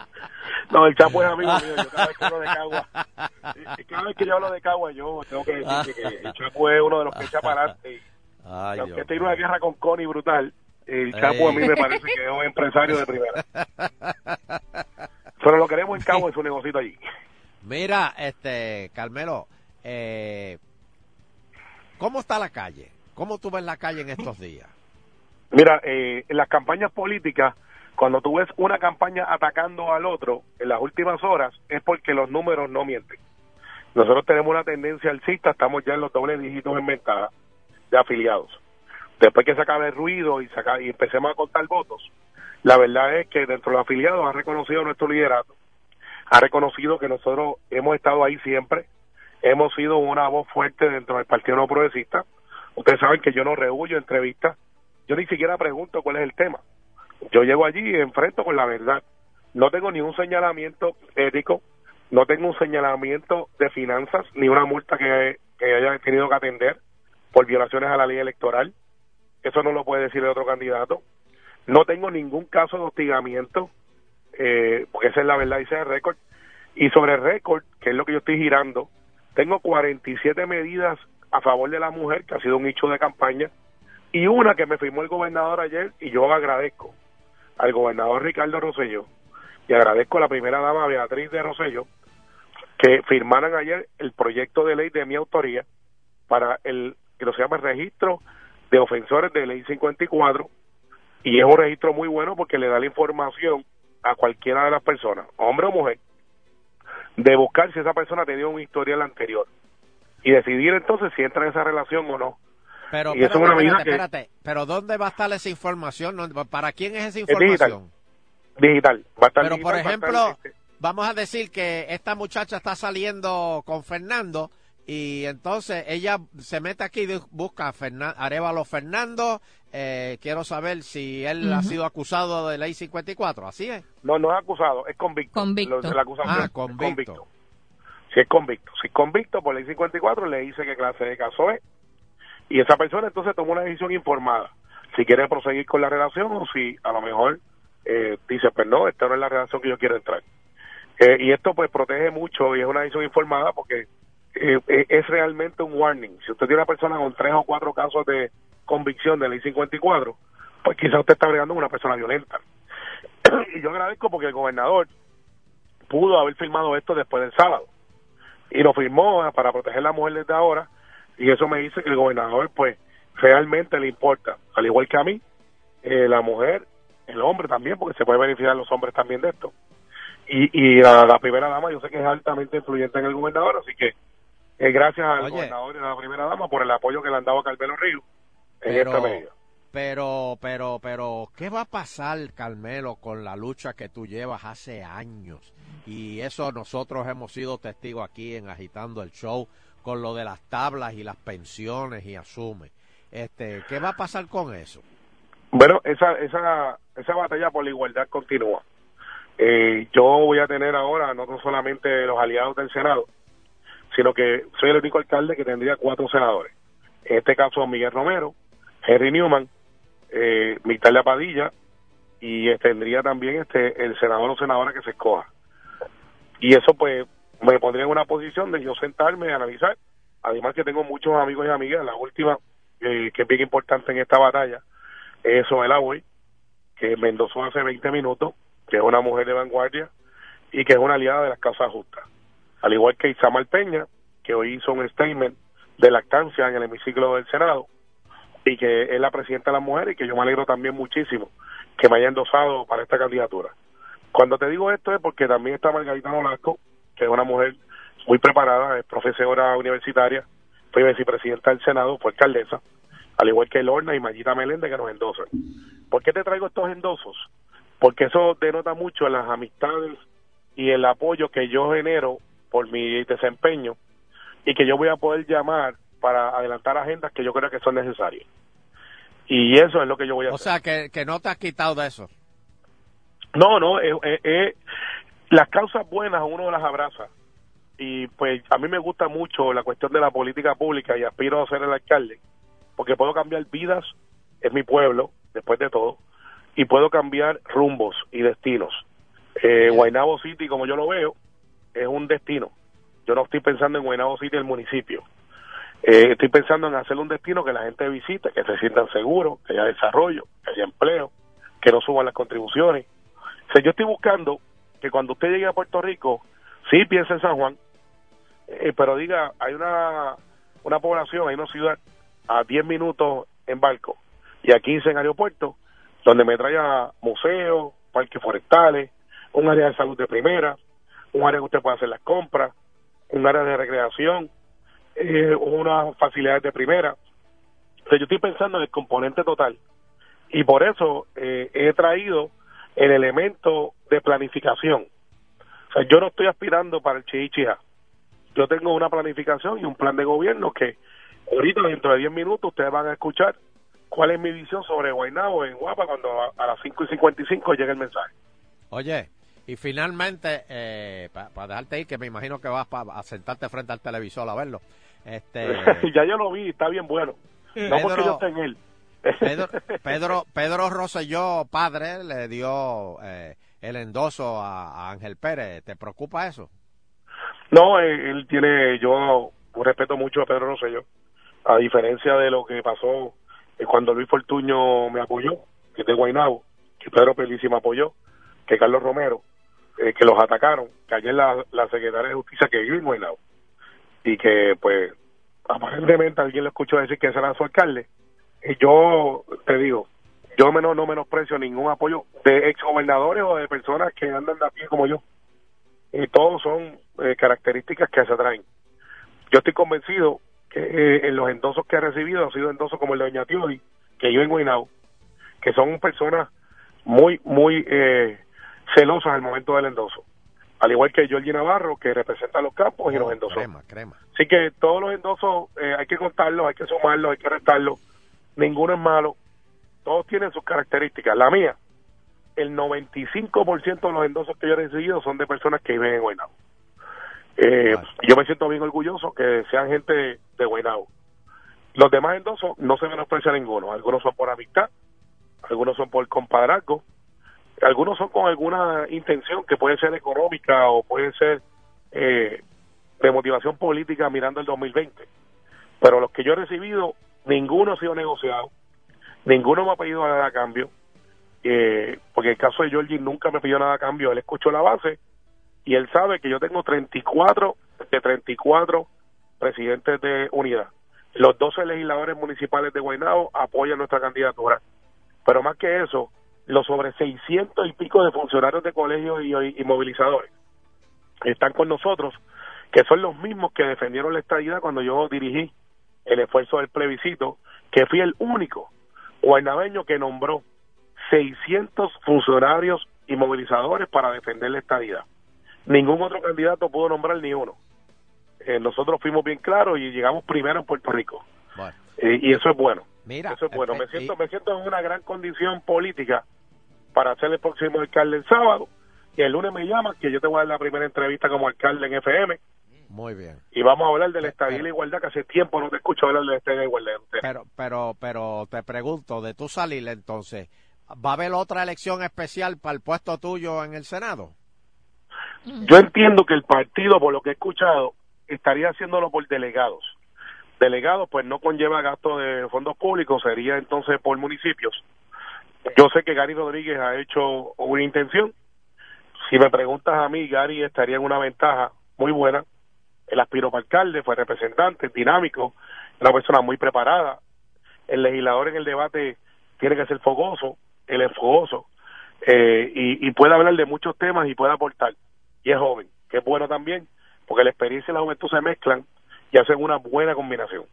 No, el Chapo es amigo mío. Yo cada vez que hablo de Cagua, cada vez que yo hablo de Cagua, yo tengo que decir que el Chapo es uno de los que echa para adelante. Ay, aunque tiene una guerra con Connie brutal, el Chapo a mí me parece que es un empresario de primera. Pero lo queremos en Cagua en su negocito allí. Mira, este, Carmelo, eh, ¿cómo está la calle? ¿Cómo tú ves la calle en estos días? Mira, eh, en las campañas políticas, cuando tú ves una campaña atacando al otro en las últimas horas, es porque los números no mienten. Nosotros tenemos una tendencia alcista, estamos ya en los dobles dígitos en ventaja de afiliados. Después que se acabe el ruido y, y empecemos a contar votos, la verdad es que dentro de los afiliados ha reconocido nuestro liderato, ha reconocido que nosotros hemos estado ahí siempre, hemos sido una voz fuerte dentro del Partido No Progresista. Ustedes saben que yo no rehuyo entrevistas, yo ni siquiera pregunto cuál es el tema. Yo llego allí y enfrento con la verdad. No tengo ni un señalamiento ético, no tengo un señalamiento de finanzas, ni una multa que, haya tenido que atender por violaciones a la ley electoral. Eso no lo puede decir el otro candidato. No tengo ningún caso de hostigamiento, eh, porque esa es la verdad, dice el récord. Y sobre el récord, que es lo que yo estoy girando, tengo 47 medidas a favor de la mujer, que ha sido un hecho de campaña, y una que me firmó el gobernador ayer, y yo agradezco al gobernador Ricardo Rosselló, y agradezco a la primera dama Beatriz de Rosselló, que firmaran ayer el proyecto de ley de mi autoría para el que se llama registro de ofensores de ley 54 y es un registro muy bueno porque le da la información a cualquiera de las personas, hombre o mujer, de buscar si esa persona tenía un historial anterior y decidir entonces si entra en esa relación o no. Pero, y eso es una espérate, medida espérate, que espérate. Pero ¿dónde va a estar esa información? ¿Para quién es esa es digital. información? Digital. Va a estar Pero, digital, por va a estar, ejemplo, este, vamos a decir que esta muchacha está saliendo con Fernando y entonces ella se mete aquí y busca a Fernan- Arevalo Fernando. eh, quiero saber si él ha sido acusado de ley 54. ¿Así es? no, no es acusado, es convicto. Convicto. Lo- la Ah, es convicto. Si es convicto. Si es convicto por ley 54, le dice qué clase de caso es. Y esa persona entonces toma una decisión informada. Si quiere proseguir con la relación o si a lo mejor eh, dice, pues no, esta no es la relación que yo quiero entrar. Eh, y esto pues protege mucho y es una decisión informada porque eh, eh, es realmente un warning. Si usted tiene una persona con tres o cuatro casos de convicción de ley 54, pues quizá usted está bregando con una persona violenta. y yo agradezco porque el gobernador pudo haber firmado esto después del sábado y lo firmó para proteger a la mujer desde ahora y eso me dice que el gobernador pues realmente le importa al igual que a mí eh, la mujer el hombre también porque se puede beneficiar los hombres también de esto y, y la, la primera dama yo sé que es altamente influyente en el gobernador así que eh, gracias al Oye. gobernador y a la primera dama por el apoyo que le han dado a Carmelo Río en Pero, esta medida pero, pero, pero, ¿qué va a pasar, Carmelo, con la lucha que tú llevas hace años? Y eso nosotros hemos sido testigos aquí en Agitando el Show con lo de las tablas y las pensiones y asume. Este, ¿qué va a pasar con eso? Bueno, esa, esa, esa batalla por la igualdad continúa. Eh, yo voy a tener ahora no solamente los aliados del Senado, sino que soy el único alcalde que tendría cuatro senadores. En este caso, Miguel Romero, Henry Newman, eh, Migdalia Padilla y tendría también este el senador o senadora que se escoja. Y eso pues me pondría en una posición de yo sentarme a analizar. Además que tengo muchos amigos y amigas. La última, eh, que es bien importante en esta batalla, es Soela Boy, que me endosó hace 20 minutos, que es una mujer de vanguardia y que es una aliada de las causas justas. Al igual que Isamar Peña, que hoy hizo un statement de lactancia en el hemiciclo del Senado y que es la presidenta de las mujeres y que yo me alegro también muchísimo que me haya endosado para esta candidatura. Cuando te digo esto es porque también está Margarita Nolasco, que es una mujer muy preparada, es profesora universitaria, fue vicepresidenta del Senado, fue alcaldesa, al igual que Lorna y Mayita Meléndez que nos endosan. ¿Por qué te traigo estos endosos? Porque eso denota mucho las amistades y el apoyo que yo genero por mi desempeño y que yo voy a poder llamar para adelantar agendas que yo creo que son necesarias. Y eso es lo que yo voy a O hacer. sea, que, que no te has quitado de eso. No, no, eh, eh, las causas buenas uno las abraza. Y pues a mí me gusta mucho la cuestión de la política pública y aspiro a ser el alcalde, porque puedo cambiar vidas en mi pueblo, después de todo, y puedo cambiar rumbos y destinos. Eh, Guaynabo City, como yo lo veo, es un destino. Yo no estoy pensando en Guaynabo City, el municipio. Eh, estoy pensando en hacer un destino que la gente visite, que se sientan seguros, que haya desarrollo, que haya empleo, que no suban las contribuciones. O sea, yo estoy buscando que cuando usted llegue a Puerto Rico, sí piense en San Juan, eh, pero diga, hay una, una población, hay una ciudad a 10 minutos en barco y a 15 en aeropuerto, donde me traiga museos, parques forestales, un área de salud de primera, un área que usted pueda hacer las compras, un área de recreación, eh, unas facilidades de primera. O sea, yo estoy pensando en el componente total y por eso eh, he traído el elemento de planificación. O sea, yo no estoy aspirando para el chihichija. Yo tengo una planificación y un plan de gobierno que ahorita dentro de 10 minutos ustedes van a escuchar cuál es mi visión sobre Guaynabo en Guapa cuando a, a las 5 y 55 llegue el mensaje. Oye, y finalmente, eh, para dejarte ir, que me imagino que vas pa- a sentarte frente al televisor a verlo. Este, ya yo lo vi, está bien bueno. No porque yo esté en él. Pedro, Pedro, Pedro Rosselló, padre, le dio eh, el endoso a, Ángel Pérez. ¿Te preocupa eso? No, él tiene, yo respeto mucho a Pedro Rosselló, a diferencia de lo que pasó eh, cuando Luis Fortuño me apoyó, que es de Guaynabo, que Pedro Pelici apoyó, que Carlos Romero, eh, que los atacaron, que ayer la, la secretaria de Justicia que vive en Guaynabo, y que pues aparentemente alguien lo escuchó decir que ese era su alcalde. Y yo te digo, yo menos, no menosprecio ningún apoyo de exgobernadores o de personas que andan de a pie como yo. Y todos son eh, características que se traen. Yo estoy convencido que eh, en los endosos que ha recibido han sido endosos como el de Doña Tiodi, que yo en Guaynabo, que son personas muy, muy eh, celosas al momento del endoso. Al igual que Georgie Navarro, que representa los campos y los endosos. Crema, crema. Así que todos los endosos eh, hay que contarlos, hay que sumarlos, hay que restarlos. Ninguno es malo. Todos tienen sus características. La mía, el 95% de los endosos que yo he recibido son de personas que viven en Guaynabo. Eh, Yo me siento bien orgulloso que sean gente de, de Guaynabo. Los demás endosos no se menosprecia ninguno. Algunos son por amistad, algunos son por compadrazgo, algunos son con alguna intención que puede ser económica o puede ser eh, de motivación política mirando el 2020. Pero los que yo he recibido, ninguno ha sido negociado, ninguno me ha pedido nada a cambio, eh, porque el caso de Georgie nunca me pidió nada a cambio, él escuchó la base y él sabe que yo tengo 34 de 34 presidentes de unidad. Los 12 legisladores municipales de Guaynabo apoyan nuestra candidatura. Pero más que eso, los sobre 600 y pico de funcionarios de colegios y, y movilizadores están con nosotros, que son los mismos que defendieron la estadidad cuando yo dirigí el esfuerzo del plebiscito, que fui el único guaynabeño que nombró 600 funcionarios y movilizadores para defender la estadidad. Ningún otro candidato pudo nombrar ni uno. Eh, nosotros fuimos bien claros y llegamos primero en Puerto Rico. Bueno. Eh, y eso es bueno. Mira, eso es bueno. Me eh, siento, me siento en una gran condición política para ser el próximo alcalde el sábado. Y el lunes me llaman que yo te voy a dar la primera entrevista como alcalde en FM. Muy bien. Y vamos a hablar de la y la igualdad, que hace tiempo no te escucho hablar de la y la igualdad. Pero, pero, pero te pregunto, de tú salir entonces, ¿va a haber otra elección especial para el puesto tuyo en el Senado? Yo entiendo que el partido, por lo que he escuchado, estaría haciéndolo por delegados. Delegados, pues no conlleva gasto de fondos públicos, sería entonces por municipios. Yo sé que Gary Rodríguez ha hecho una intención. Si me preguntas a mí, Gary estaría en una ventaja muy buena. El aspiro para alcalde, fue representante, dinámico, una persona muy preparada. El legislador en el debate tiene que ser fogoso, él es fogoso, eh, y, y puede hablar de muchos temas y puede aportar. Y es joven, que es bueno también, porque la experiencia y la juventud se mezclan y hacen una buena combinación.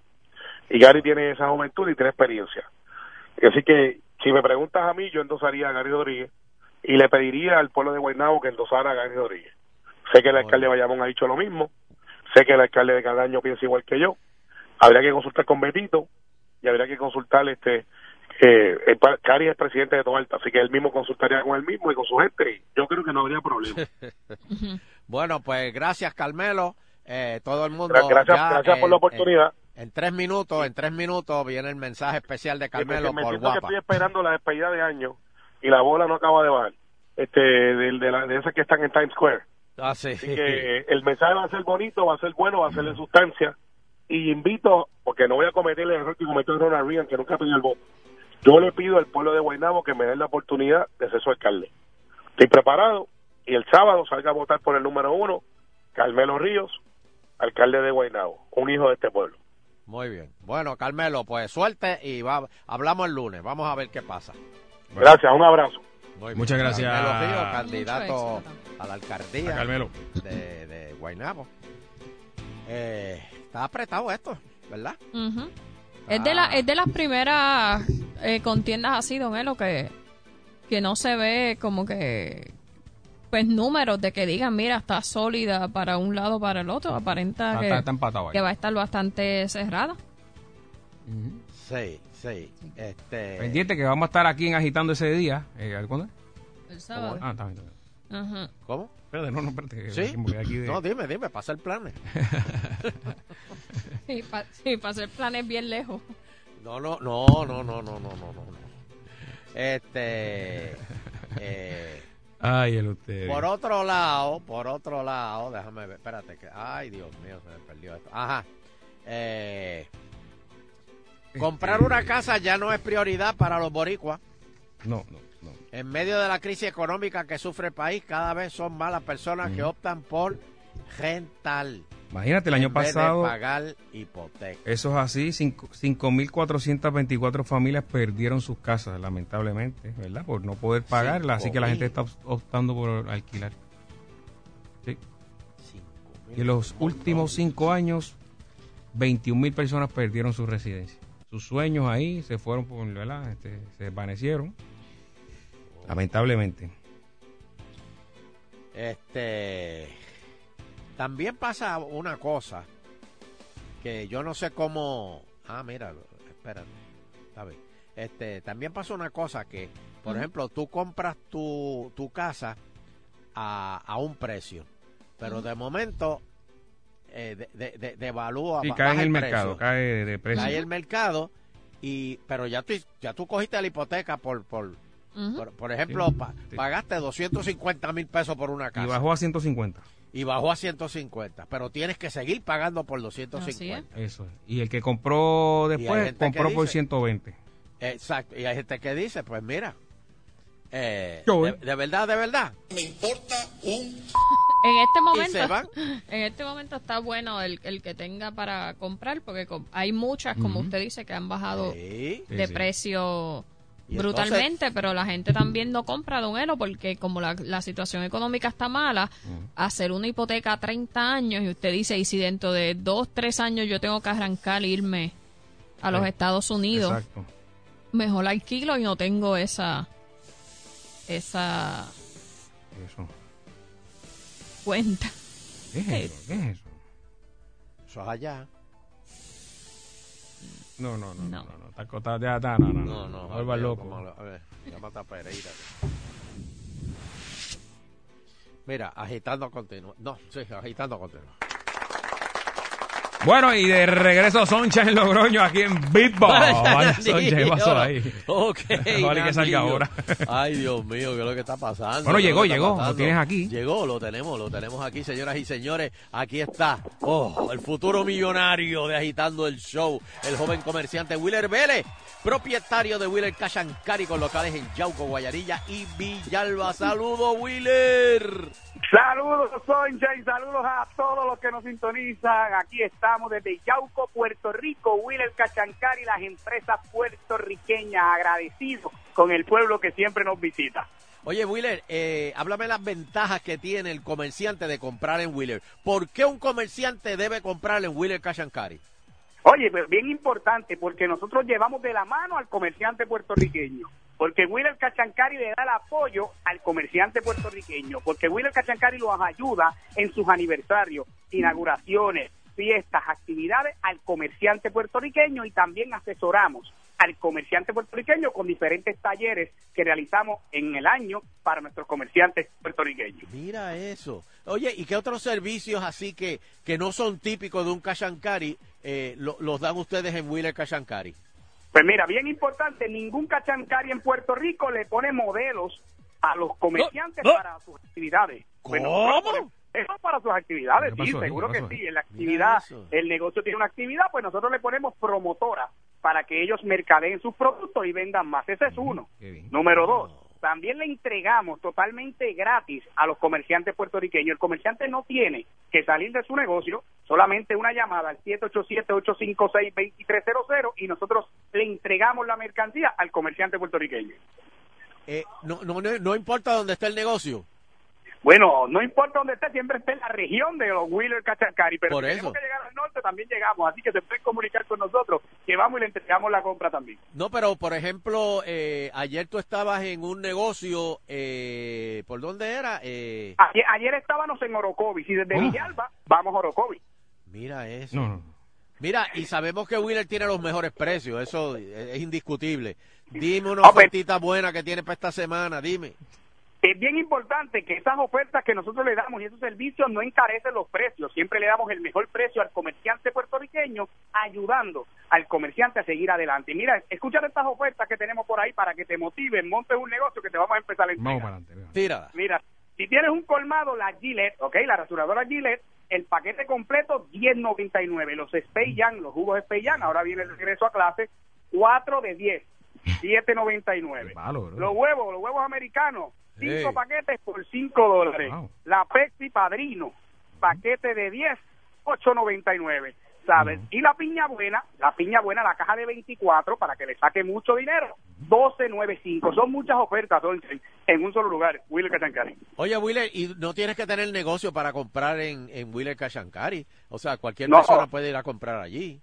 Y Gary tiene esa juventud y tiene experiencia. Así que, si me preguntas a mí, yo endosaría a Gary Rodríguez y le pediría al pueblo de Guaynabo que endosara a Gary Rodríguez. Sé que el alcalde de Bayamón ha dicho lo mismo, sé que el alcalde de Cadaño piensa igual que yo. Habría que consultar con Betito y habría que consultar este eh, el Cari es presidente de Toalta, así que él mismo consultaría con él mismo y con su gente y yo creo que no habría problema. Bueno, pues gracias, Carmelo. Eh, todo el mundo. Gra- gracias- ya, gracias por la oportunidad. En, tres minutos, en tres minutos viene el mensaje especial de Carmelo me por siento que guapa. estoy esperando la despedida de año y la bola no acaba de bajar. Este, de, de, la- de esas que están en Times Square. Ah, sí. Así que el mensaje va a ser bonito, va a ser bueno, va a ser de sustancia. Y invito, porque no voy a cometer el error que cometió Ronald Reagan, que nunca pidió el voto. Yo le pido al pueblo de Guaynabo que me den la oportunidad de ser su alcalde. Estoy preparado y el sábado salga a votar por el número uno, Carmelo Ríos, alcalde de Guaynabo, un hijo de este pueblo. Muy bien. Bueno, Carmelo, pues suerte y va, hablamos el lunes. Vamos a ver qué pasa. Gracias, un abrazo. Muy bien. Muchas gracias. Carmelo Mucho candidato a la alcaldía A Carmelo. de, de Guaynabo. Eh, está apretado esto, ¿verdad? Es de la, es de las primeras eh, contiendas así, don Elo, que, que no se ve como que pues números de que digan, mira, está sólida para un lado o para el otro. Aparenta Está- que, está- está empatado ahí. que va a estar bastante cerrada. Sí, sí. Este, Pendiente que vamos a estar aquí en agitando ese día. Eh, ¿Cuándo? El sábado. Ah, está bien. está bien. Ajá. ¿Cómo? Espérate, no, no, espérate. ¿Sí? porque aquí de- No, dime, dime, pasa el plan. Y para hacer planes bien lejos. No, no, no, no, no, no, no, no, no. no. Este. eh, Ay, el usted. por otro lado, por otro lado, déjame ver, espérate que. Ay, Dios mío, se me perdió esto. Ajá. Eh, comprar una casa ya no es prioridad para los boricuas. No, no, no. En medio de la crisis económica que sufre el país, cada vez son más las personas que optan por rentar. Imagínate, el año en vez de pasado, pagar hipoteca. eso es así, cinco- 5.424 familias perdieron sus casas, lamentablemente, ¿verdad? Por no poder pagarlas, así que la gente está op- optando por alquilar. Sí. Y en los últimos cinco años, 21.000 personas perdieron su residencia. Sus sueños ahí se fueron, por, ¿verdad? Este, se desvanecieron, lamentablemente. Este. También pasa una cosa que yo no sé cómo. Ah, mira, espérate. Está bien. Este, también pasa una cosa que, por ejemplo, tú compras tu, tu casa a, a un precio, pero de momento eh, de, de, de- devalúa. Sí, ba- cae en el mercado, cae de precio. Cae el mercado, y, pero ya tú, ya tú cogiste la hipoteca por, por, por, por ejemplo, Sí, pa- sí. pagaste 250 mil pesos por una casa Y bajó a 150. y bajó a 150, pero tienes que seguir pagando por Así es. 250. Eso es. Y el que compró después, compró por dice- 120. Exacto, y hay gente que dice, pues mira, eh, Yo, de, eh. de verdad, de verdad, En este se momento, van. en este momento está bueno el, el que tenga para comprar, porque hay muchas, como usted dice, que han bajado Sí. De sí. precio brutalmente, pero la gente también no compra, don Elo, porque como la, la situación económica está mala, hacer una hipoteca a 30 años, y usted dice, y si dentro de 2, 3 años yo tengo que arrancar e irme a los Sí. Estados Unidos, Exacto. mejor alquilo y no tengo esa esa Eso. Cuenta. ¿Qué es eso? ¿Qué es eso? Eso es allá. No, no, no. No. No, no. Está, está- ya, está, no, no, No, no. no, no vuelvas Dios, loco. como lo- a ver, llámate a Pereira. Mira, agitando continúa. No, sí, agitando continúa. Bueno, y de regreso Soncha en Logroño aquí en. Vaya, Soncha, ¿qué pasó ahí? Ok. Ojalá que salga ahora. Ay, Dios mío, ¿qué es lo que está pasando? Bueno, ¿Qué es llegó, llegó. Lo tienes aquí. Llegó, lo tenemos, lo tenemos aquí, señoras y señores. Aquí está. Oh, el futuro millonario de Agitando el Show. El joven comerciante Willer Vélez, propietario de Willer Cachancari con locales en Yauco, Guayarilla y Villalba. Saludos, Willer. Saludos, Soncha, y saludos a todos los que nos sintonizan. Aquí estamos desde Yauco, Puerto Rico. Willer Cachancari y las empresas puertorriqueñas agradecidos con el pueblo que siempre nos visita. Oye, Willer, eh, háblame las ventajas que tiene el comerciante de comprar en Willer. ¿Por qué un comerciante debe comprar en Willer Cachancari? Oye, pues bien importante, porque nosotros llevamos de la mano al comerciante puertorriqueño. Porque Willer Cachancari le da el apoyo al comerciante puertorriqueño. Porque Willer Cachancari los ayuda en sus aniversarios, inauguraciones, fiestas, actividades al comerciante puertorriqueño y también asesoramos al comerciante puertorriqueño con diferentes talleres que realizamos en el año para nuestros comerciantes puertorriqueños. Mira eso. Oye, ¿y qué otros servicios así que, que no son típicos de un Cachancari eh, lo- los dan ustedes en Willer Cachancari? Pues mira, bien importante, ningún cachancari en Puerto Rico le pone modelos a los comerciantes No, no. para sus actividades. Pues ¿Cómo? Eso para sus actividades, ¿Qué sí, seguro ¿Qué que sí. En la actividad, el negocio tiene una actividad, pues nosotros le ponemos promotora para que ellos mercadeen sus productos y vendan más. Ese es uno. Número dos, también le entregamos totalmente gratis a los comerciantes puertorriqueños. El comerciante no tiene que salir de su negocio, solamente una llamada al 787-856-2300 y nosotros le entregamos la mercancía al comerciante puertorriqueño. Eh, no, no, no, no importa dónde esté el negocio. Bueno, no importa dónde esté, siempre esté en la región de los Wheeler Cachancari, pero Por si eso. tenemos que llegar al norte también llegamos, así que se pueden comunicar con nosotros, que vamos y le entregamos la compra también. No, pero por ejemplo, eh, ayer tú estabas en un negocio, eh, ¿por dónde era? Eh, Ayer, ayer estábamos en Orocovis y desde Oh. Villalba vamos a Orocovis. mira eso. No, no. Mira, y sabemos que Wheeler tiene los mejores precios, eso es es indiscutible. Dime una Ah, pues- ofertita buena que tiene para esta semana, dime. Es bien importante que esas ofertas que nosotros le damos y esos servicios no encarecen los precios. Siempre le damos el mejor precio al comerciante puertorriqueño, ayudando al comerciante a seguir adelante. Mira, escúchate estas ofertas que tenemos por ahí para que te motiven, montes un negocio que te vamos a empezar a entregar. Vamos para adelante. Tírala. Mira, si tienes un colmado, la Gillette, ok, la rasuradora Gillette, el paquete completo, 10.99. Los Speyyan, los jugos Speyyan, ahora viene el regreso a clase, 4 de 10, 7.99. Qué malo, bro. Los huevos, los huevos americanos, 5 Hey. paquetes por 5 dólares. Wow. La Pepsi Padrino, paquete de 10, 899. ¿Sabes? Y la piña buena, la piña buena, la caja de 24 para que le saque mucho dinero, 1295. Son muchas ofertas, Dolce, en un solo lugar. Wheeler Cachancari. Oye, Wheeler, y no tienes que tener negocio para comprar en, en Wheeler Cachancari. O sea, cualquier No. persona puede ir a comprar allí.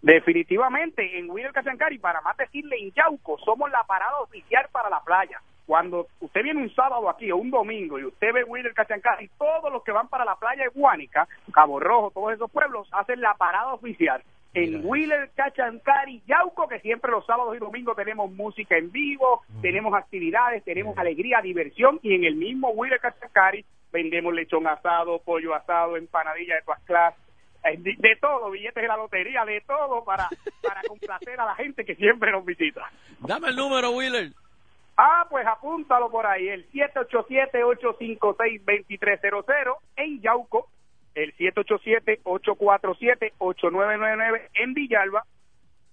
Definitivamente, en Wheeler Cachancari, para más decirle en Yauco, somos la parada oficial para la playa. Cuando usted viene un sábado aquí o un domingo y usted ve Wheeler Cachancari, todos los que van para la playa de Guánica, Cabo Rojo, todos esos pueblos, hacen la parada oficial. En Wheeler Cachancari, Yauco, que siempre los sábados y domingos tenemos música en vivo, tenemos actividades, tenemos alegría, diversión, y en el mismo Wheeler Cachancari vendemos lechón asado, pollo asado, empanadilla de todas clases, eh, de, de todo, billetes de la lotería, de todo para, para complacer a la gente que siempre nos visita. Dame el número, Wheeler. Ah, pues apúntalo por ahí, el 787-856-2300 en Yauco, el 787-847-8999 en Villalba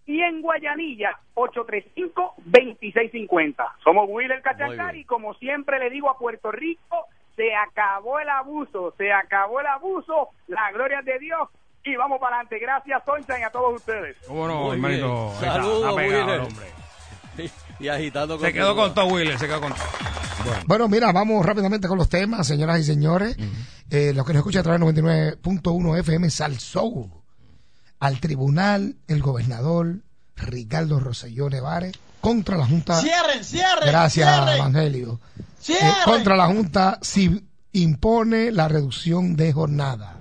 y en Guayanilla 835-2650. Somos Wheeler Cachancari y como siempre le digo a Puerto Rico, se acabó el abuso, se acabó el abuso, la gloria es de Dios y vamos para adelante. Gracias, Soncha, y a todos ustedes. ¿Cómo no, Muy hermanito? Saludos, hombre. Y agitando Se quedó con todo, Wheeler, se quedó con todo. Bueno, mira, vamos rápidamente con los temas, señoras y señores. Eh, los que nos escuchan a través de 99.1 FM Salsou. Al tribunal, el gobernador Ricardo Rosselló Nevares contra la Junta. Cierren, cierren, Gracias, cierren. Evangelio. Cierren. Eh, contra la Junta si impone la reducción de jornada.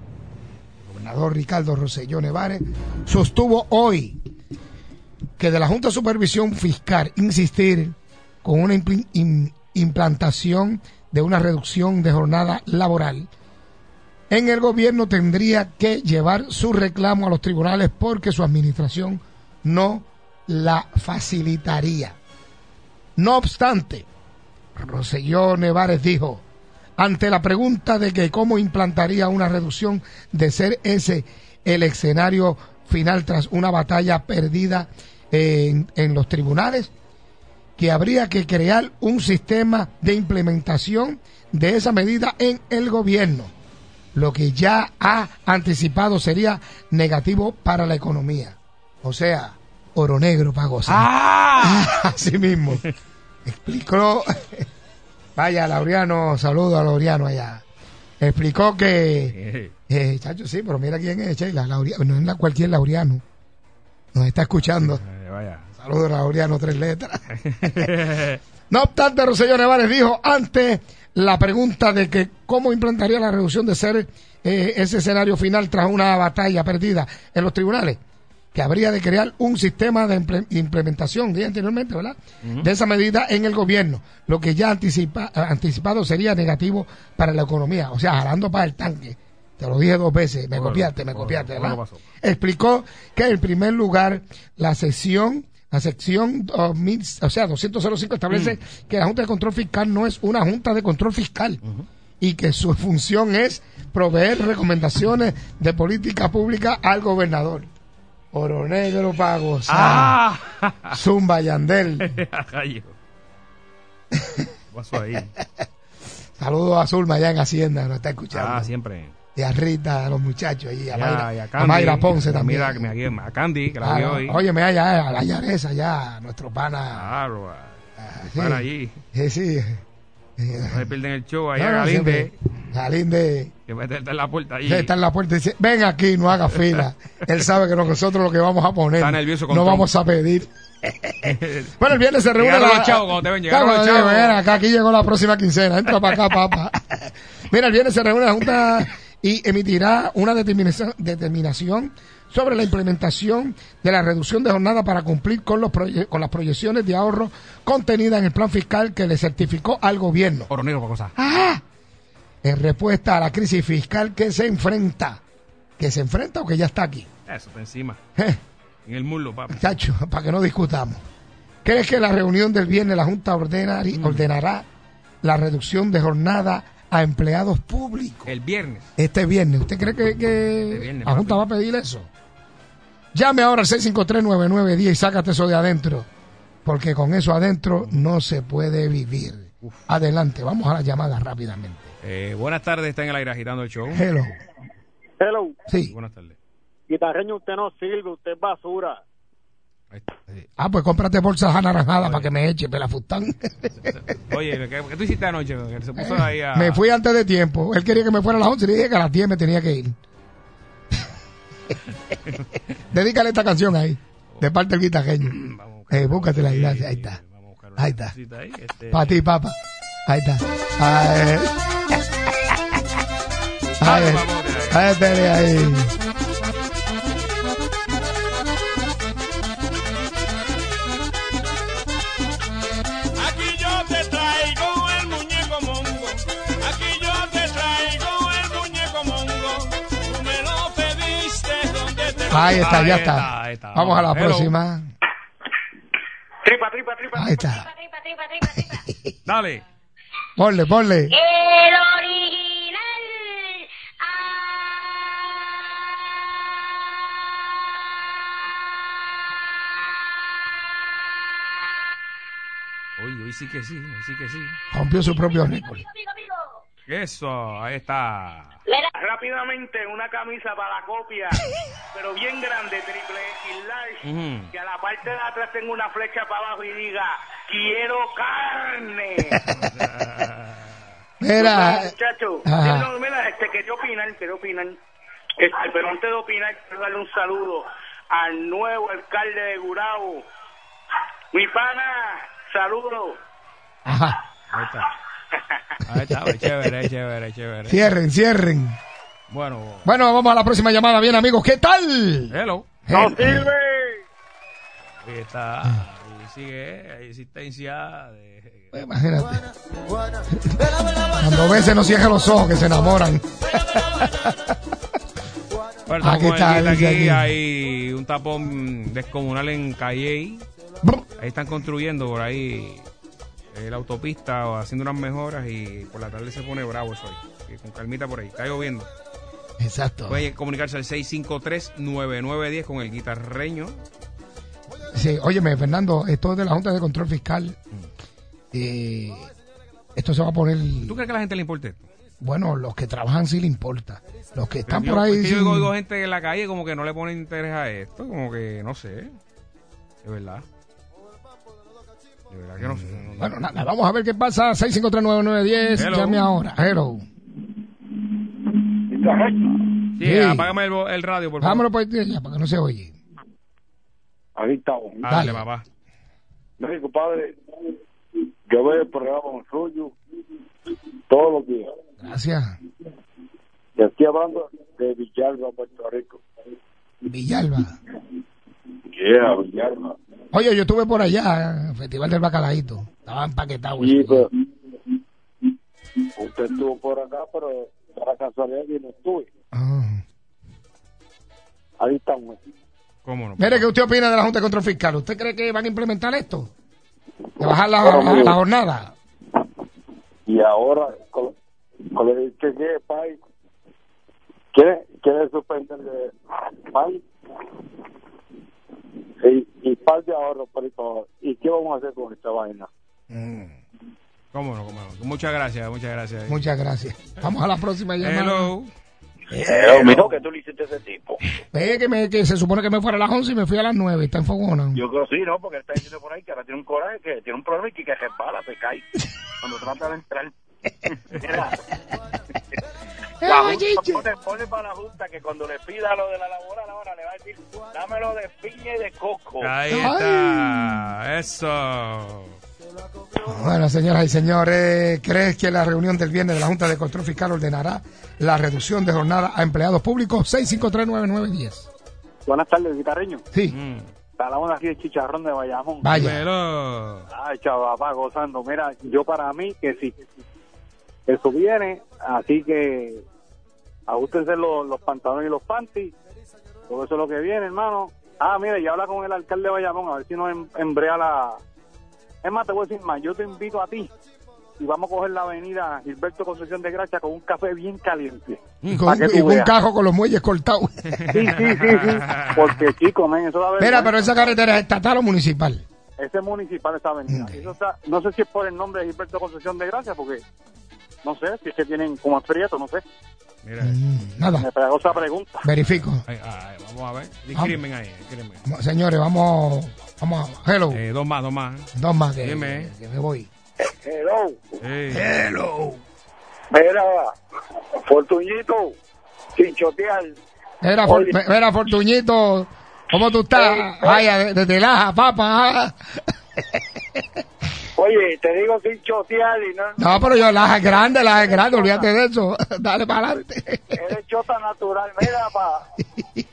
El gobernador Ricardo Rosselló Nevares sostuvo hoy que de la Junta de Supervisión Fiscal insistir con una impl- im- implantación de una reducción de jornada laboral, en el gobierno tendría que llevar su reclamo a los tribunales porque su administración no la facilitaría. No obstante, Roselló Nevares dijo, ante la pregunta de que cómo implantaría una reducción de ser ese el escenario final tras una batalla perdida en, en los tribunales, que habría que crear un sistema de implementación de esa medida en el gobierno, lo que ya ha anticipado sería negativo para la economía. O sea, oro negro para gozar. Así mismo. Explicó, vaya, Laureano, saludo a Laureano allá. Explicó que, eh, chacho, sí, pero mira quién es, Sheila, no es la- cualquier Laureano. Nos está escuchando. Eh, vaya. Saludos, Laureano, tres letras. No obstante, Rosselló Nevares dijo ante la pregunta de que cómo implantaría la reducción de ser eh, ese escenario final tras una batalla perdida en los tribunales, que habría de crear un sistema de imple- implementación, dije anteriormente, ¿verdad? De esa medida en el gobierno, lo que ya anticipa, eh, anticipado sería negativo para la economía, o sea, jalando para el tanque. Te lo dije dos veces, me Bueno, copiaste, me bueno, copiaste, ¿verdad? explicó que en primer lugar la sección la sección 2000, o sea 205 establece que la Junta de Control Fiscal no es una Junta de Control Fiscal y que su función es proveer recomendaciones de política pública al gobernador. Oro negro para gozar. Ah. Zumba Yandel. Rayo. ¿Qué pasó ahí? Saludos a Zulma allá en Hacienda, nos está escuchando. Ah, siempre. Y a Rita, a los muchachos ahí, a, Ya, Mayra, y a a Candy, Mayra Ponce a también. Mira, que me- a Candy, que la Ah, no, hoy. Óyeme allá, a la Yaresa, allá, nuestro pana. Claro, a- sí. están allí. Sí, sí. No se pierden el show ahí No, a Galinde. Galinde Que meterte en la puerta allí. está en la puerta y dice, ven aquí, no haga fila. Él sabe que nosotros lo que vamos a poner, Está nervioso con no Trump. vamos a pedir. Bueno, el viernes se reúne Llegaron la... los chavos, cuando te ven, llegaron Claro, los chavos. ven acá, aquí llegó la próxima quincena, entra para acá, papá. Mira, el viernes se reúne la Junta y emitirá una determinación, determinación sobre la implementación de la reducción de jornada para cumplir con, los proye- con las proyecciones de ahorro contenidas en el plan fiscal que le certificó al gobierno. Oro negro cosas. ¡Ah! En respuesta a la crisis fiscal que se enfrenta. ¿Que se enfrenta o que ya está aquí? Eso, está encima. Eh, En el muslo, papi. Chacho, para que no discutamos. ¿Crees que la reunión del viernes la Junta Mm. ordenará la reducción de jornada a empleados públicos? El viernes. Este viernes. ¿Usted cree que, que Este viernes, la Junta va a pedir eso? Llame ahora al 653-9910 y sácate eso de adentro. Porque con eso adentro no se puede vivir. Adelante, vamos a la llamada rápidamente. Eh, buenas tardes, está en el aire agitando el show. Hello. Hello. Sí. Buenas tardes. Guitarreño, usted no sirve, usted es basura. Ah, pues cómprate bolsas anaranjadas para que me eche pelafustán. Oye, ¿qué, qué tú hiciste anoche? Que se puso ahí a... Me fui antes de tiempo. Él quería que me fuera a las 11 y le dije que a las 10 me tenía que ir. Dedícale esta canción ahí, de parte del guitarreño. Eh, búscatela ahí, gracias, ahí está. Ahí está. Para ti, papá. Ahí está. Ahí. Ahí. Ahí, ahí. Ahí está, ya está. está, ahí está. Vamos a la Hello. próxima. Tripa, tripa, tripa. Ahí está. Dale. Ponle, ponle. El original. Hoy, hoy sí que sí, hoy sí que sí. Rompió su propio récord. Eso, ahí está. Rápidamente, una camisa para la copia, pero bien grande, triple X large, Ujú. que a la parte de atrás tenga una flecha para abajo y diga, quiero carne. Mira. muchacho, Ajá. no, mira, este, quería opinar, quería opinar. Este, pero antes de opinar, quiero darle un saludo al nuevo alcalde de Gurabo. Mi pana, saludo. Ajá. Ahí está. Ahí está, pues, chévere, chévere, chévere. Cierren, cierren. Bueno, Bueno, vamos a la próxima llamada. Bien, amigos, ¿qué tal? hello. No sirve. Ahí está. Ahí sigue, hay existencia de... Imagínate. Cuando veces no cierran los ojos que se enamoran. Bueno, Aquí estamos está, aquí, aquí aquí. hay un tapón descomunal en Calle. Ahí están construyendo por ahí eh, la autopista o haciendo unas mejoras y por la tarde se pone bravo eso ahí. Con calmita por ahí. Está lloviendo. Exacto. Puede comunicarse al 653-9910 con el guitarreño. Sí, óyeme, Fernando, esto es de la Junta de Control Fiscal. Eh, esto se va a poner. ¿Tú crees que a la gente le importa esto? Bueno, los que trabajan sí le importa. Los que están por ahí. es que yo sin- oigo, oigo gente en la calle como que no le pone interés a esto, como que no sé. De verdad. De verdad que no sé. no- Bueno, nada, vamos a ver qué pasa. 6539910, Hello. llame ahora. Hello. Sí, Sí. apágame el, el radio, por favor. Vámonos por ahí ya, para que no se oye. Ahí estamos. Ah, Dale, papá. Mire, compadre, yo veo el programa con suyo todos los días. Gracias. Y estoy hablando de Villalba, Puerto Rico. Villalba. Yeah, Villalba. Oye, yo estuve por allá, el Festival del Bacalaíto. Estaba empaquetado. Sí, pero usted estuvo por acá, pero para casualidad yo no estuve. Ah. Ahí estamos. ¿Cómo no? Mire, ¿qué usted opina de la Junta de Control Fiscal? ¿Usted cree que van a implementar esto? ¿De bajar la, Bueno, la- mire. la jornada? Y ahora, con, con el que que país, quiere, quiere suspender de país de ahorros por abajo. ¿Y qué vamos a hacer con esta vaina? ¿Cómo no? ¿Cómo no? Muchas gracias, muchas gracias. Muchas gracias. Vamos a la próxima llamada. Hello. Pero, mijo, que tú le hiciste a ese tipo. Ve que, me, que se supone que me fuera a las 11 y me fui a las 9. Está en fogona. Yo creo sí, ¿no? Porque él está diciendo por ahí que ahora tiene un coraje, que tiene un problema y que, que resbala, se cae cuando trata de entrar. La junta, pone, pone para la Junta que cuando le pida lo de la laboral ahora le va a decir, dámelo de piña y de coco. Ahí está. Eso. Bueno, señoras y señores, ¿crees que la reunión del viernes de la Junta de Control Fiscal ordenará la reducción de jornada a empleados públicos? 6539910. Buenas tardes, guitarreño. Sí. Hablamos aquí de chicharrón de Bayamón. Vaya. Ay, chaval, gozando. Mira, yo para mí que sí. Eso viene, así que ajustense los, los pantalones y los panties. Todo eso es lo que viene, hermano. Ah, mira, y habla con el alcalde de Bayamón, a ver si nos em- embrea la... Es más, te voy a decir más, yo te invito a ti y vamos a coger la avenida Gilberto Concepción de Gracia con un café bien caliente. Y con, y un cajo con los muelles cortados. Sí, sí, sí, sí. Porque, chico, men, eso da Mira, vergüenza. pero esa carretera es estatal o municipal. Ese es municipal esa avenida. Eso está, no sé si es por el nombre de Gilberto Concepción de Gracia, porque no sé si es que tienen como es prieto, no sé. Mira, Mm, nada, Me pegó esa pregunta. verifico. ay, ay, vamos a ver. Discrimen ahí, discrimen. Señores, vamos, vamos a... Hello. Eh, dos más, dos más. Dos más que, Dime. que me voy. Hello. Sí. Hello. Mira, Fortuñito, sin chotear. Mira, For- mira, Fortuñito, ¿cómo tú estás? Ey. Vaya, desde Laja, papá. Oye, te digo sin chotear y no, No, pero yo, Laja es grande, Laja es grande, olvídate de eso. Dale para adelante. eres chota natural. Mira, para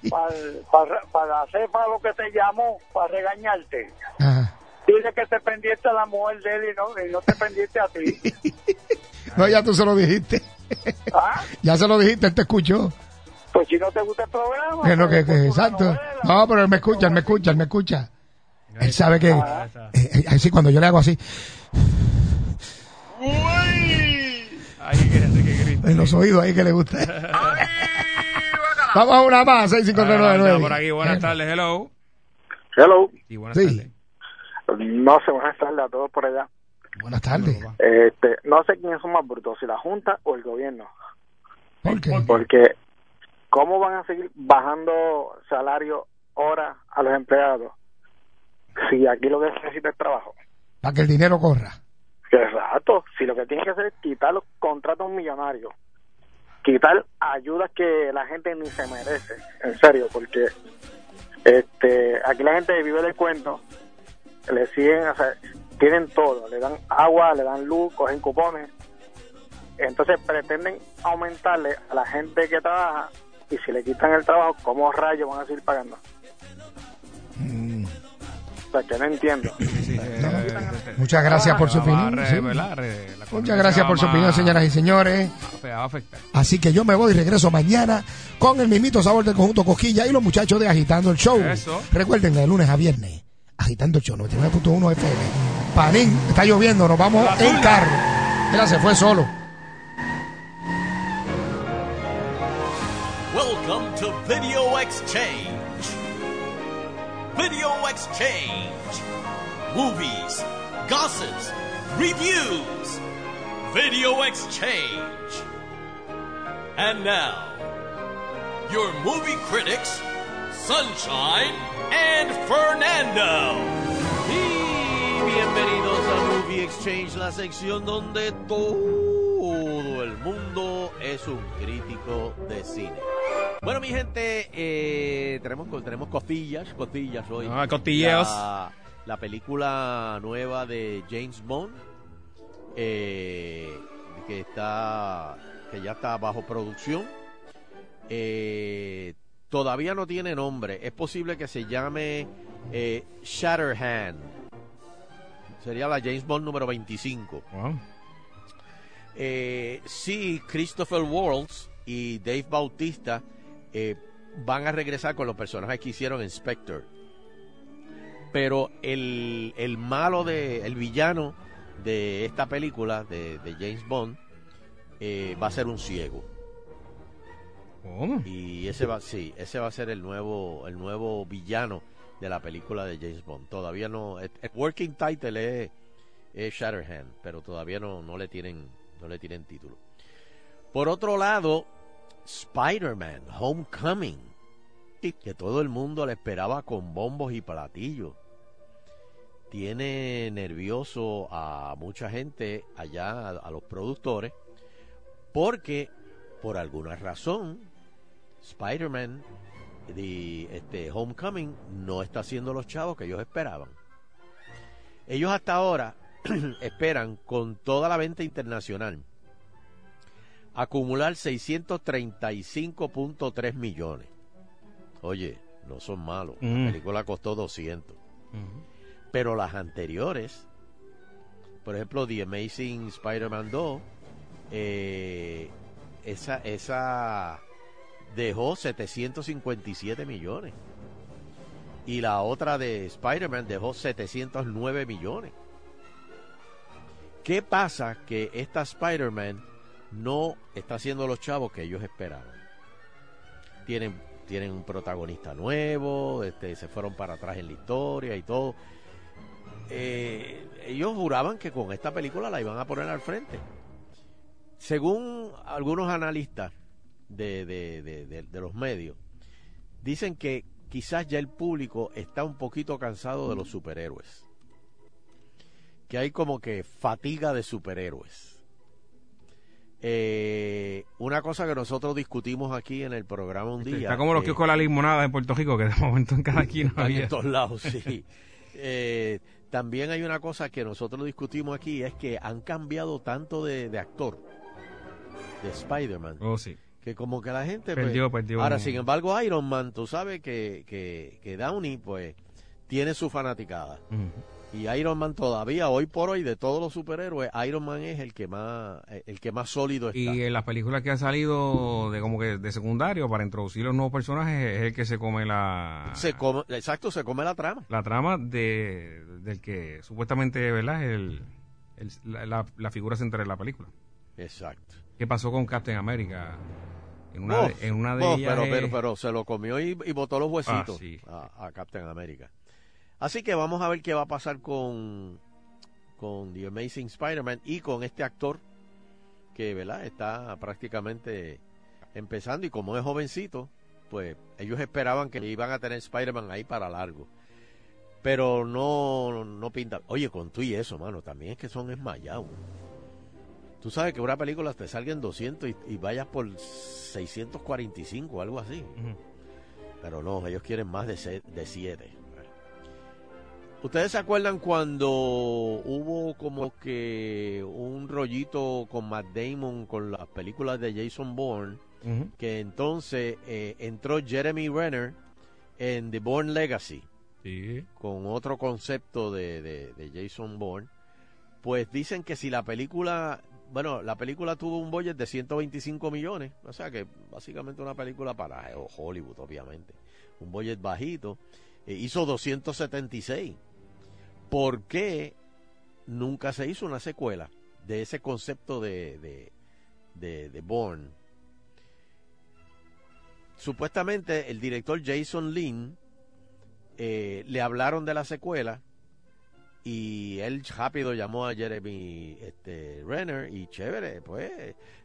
pa, pa, para hacer para lo que te llamó, para regañarte. Ajá. Dile que te pendiente a la mujer de él y no, y no te pendiente a ti. No, ya tú se lo dijiste. ¿Ah? Ya se lo dijiste, él te escuchó. Pues si no te gusta el programa. Que no, que, pues, que, pues, exacto. No, pero él me escucha, él me escucha, él me escucha. Él sabe que, Ah. eh, eh, así cuando yo le hago así, en los oídos ahí que le gusta. Vamos a una más, Ah, 6599. por aquí, buenas tardes, hello. Hello. Y buenas Sí. tardes. No sé, buenas tardes a todos por allá. Buenas tardes. Este, no sé quiénes son más brutos, si la Junta o el gobierno. ¿Por qué? Porque, ¿cómo van a seguir bajando salario, hora a los empleados? Si aquí lo que se necesita es trabajo. Para que el dinero corra. Exacto. Si lo que tienen que hacer es quitar los contratos millonarios, quitar ayudas que la gente ni se merece, en serio, porque este aquí la gente vive del cuento, le siguen, o sea, tienen todo, le dan agua, le dan luz, cogen cupones, entonces pretenden aumentarle a la gente que trabaja y si le quitan el trabajo, ¿cómo rayos van a seguir pagando? Sea, que no entiendo. Muchas gracias por su opinión. re- sí. ¿verdad? Re- la Muchas gracias por su opinión, señoras y señores. va a afectar. Así que yo me voy y regreso mañana con el mismito sabor del conjunto Cosquilla y los muchachos de Agitando el Show. Eso. Recuerden, de lunes a viernes, Agitando el Show 99.1 FM. Panín, está lloviendo, nos vamos en carro. Mira, se fue solo. Welcome to Video Exchange. Video Exchange. Movies, gossips, reviews. Video Exchange. And now, your movie critics, Sunshine and Fernando. Y bienvenidos a Exchange, la sección donde todo el mundo es un crítico de cine. Bueno, mi gente, eh, tenemos, tenemos costillas, costillas hoy. Ah, costilleos. La, la película nueva de James Bond, eh, que está, que ya está bajo producción. Eh, todavía no tiene nombre. Es posible que se llame Shatterhand. Sería la James Bond número 25. Eh, sí, Christopher Waltz y Dave Bautista eh, van a regresar con los personajes que hicieron en Spectre. Pero el, el malo de, el villano de esta película de, de James Bond eh, va a ser un ciego. Y ese va, sí, ese va a ser el nuevo, el nuevo villano de la película de James Bond. Todavía no, el, working title es, es Shatterhand, pero todavía no, no le tienen, no le tienen título. Por otro lado, Spider-Man Homecoming, que todo el mundo le esperaba con bombos y platillos. Tiene nervioso a mucha gente allá, a, a los productores, porque por alguna razón Spider-Man de este Homecoming no está haciendo los chavos que ellos esperaban. Ellos hasta ahora esperan con toda la venta internacional acumular 635.3 millones. Oye, no son malos. Mm. La película costó 200. Pero las anteriores, por ejemplo, The Amazing Spider-Man 2, eh, esa, esa dejó 757 millones. Y la otra de Spider-Man dejó 709 millones. ¿Qué pasa que esta Spider-Man no está haciendo los chavos que ellos esperaban? Tienen, tienen un protagonista nuevo, este, se fueron para atrás en la historia y todo. Eh, ellos juraban que con esta película la iban a poner al frente. Según algunos analistas de, de, de, de- los medios, dicen que quizás ya el público está un poquito cansado de los superhéroes. Que hay como que fatiga de superhéroes. Eh, una cosa que nosotros discutimos aquí en el programa un día. Está como los eh, kioscos de la limonada en Puerto Rico, que de momento en cada esquina había. en todos lados, sí. Eh, también hay una cosa que nosotros discutimos aquí, es que han cambiado tanto de, de actor, de Spider-Man, Oh, sí. Que como que la gente... pues, Perdió, perdió. Ahora, sin embargo, Iron Man, tú sabes que, que, que Downey, pues, tiene su fanaticada. Y Iron Man todavía, hoy por hoy, de todos los superhéroes, Iron Man es el que más, el que más sólido está. Y en las películas que han salido de como que de secundario para introducir los nuevos personajes es el que se come la Se come, exacto, se come la trama. la trama de del que supuestamente verdad es el, el- la, la- la figura central de la película. Exacto. ¿Qué pasó con Captain America? En una, Uf, de, en una de uf, ellas pero, es- pero, pero se lo comió y, y botó los huesitos Ah, sí. a, a Captain America. Así que vamos a ver qué va a pasar con, con The Amazing Spider-Man y con este actor que, ¿verdad? Está prácticamente empezando y como es jovencito, pues ellos esperaban que iban a tener Spider-Man ahí para largo. Pero no, no pinta. Oye, con tú y eso, mano, también es que son esmayados. Tú sabes que una película te salga en 200 y, y vayas por 645 o algo así. Pero no, ellos quieren más de, se- de 7. ¿Ustedes se acuerdan cuando hubo como que un rollito con Matt Damon con las películas de Jason Bourne? Que entonces eh, entró Jeremy Renner en The Bourne Legacy Sí. con otro concepto de, de- de Jason Bourne, pues dicen que si la película, bueno, la película tuvo un budget de 125 millones, o sea que básicamente una película para eh, Hollywood, obviamente, un budget bajito, eh, hizo 276. ¿Por qué nunca se hizo una secuela de ese concepto de, de, de, de Bourne? Supuestamente el director Jason Lynn eh, le hablaron de la secuela y él rápido llamó a Jeremy este, Renner y chévere, pues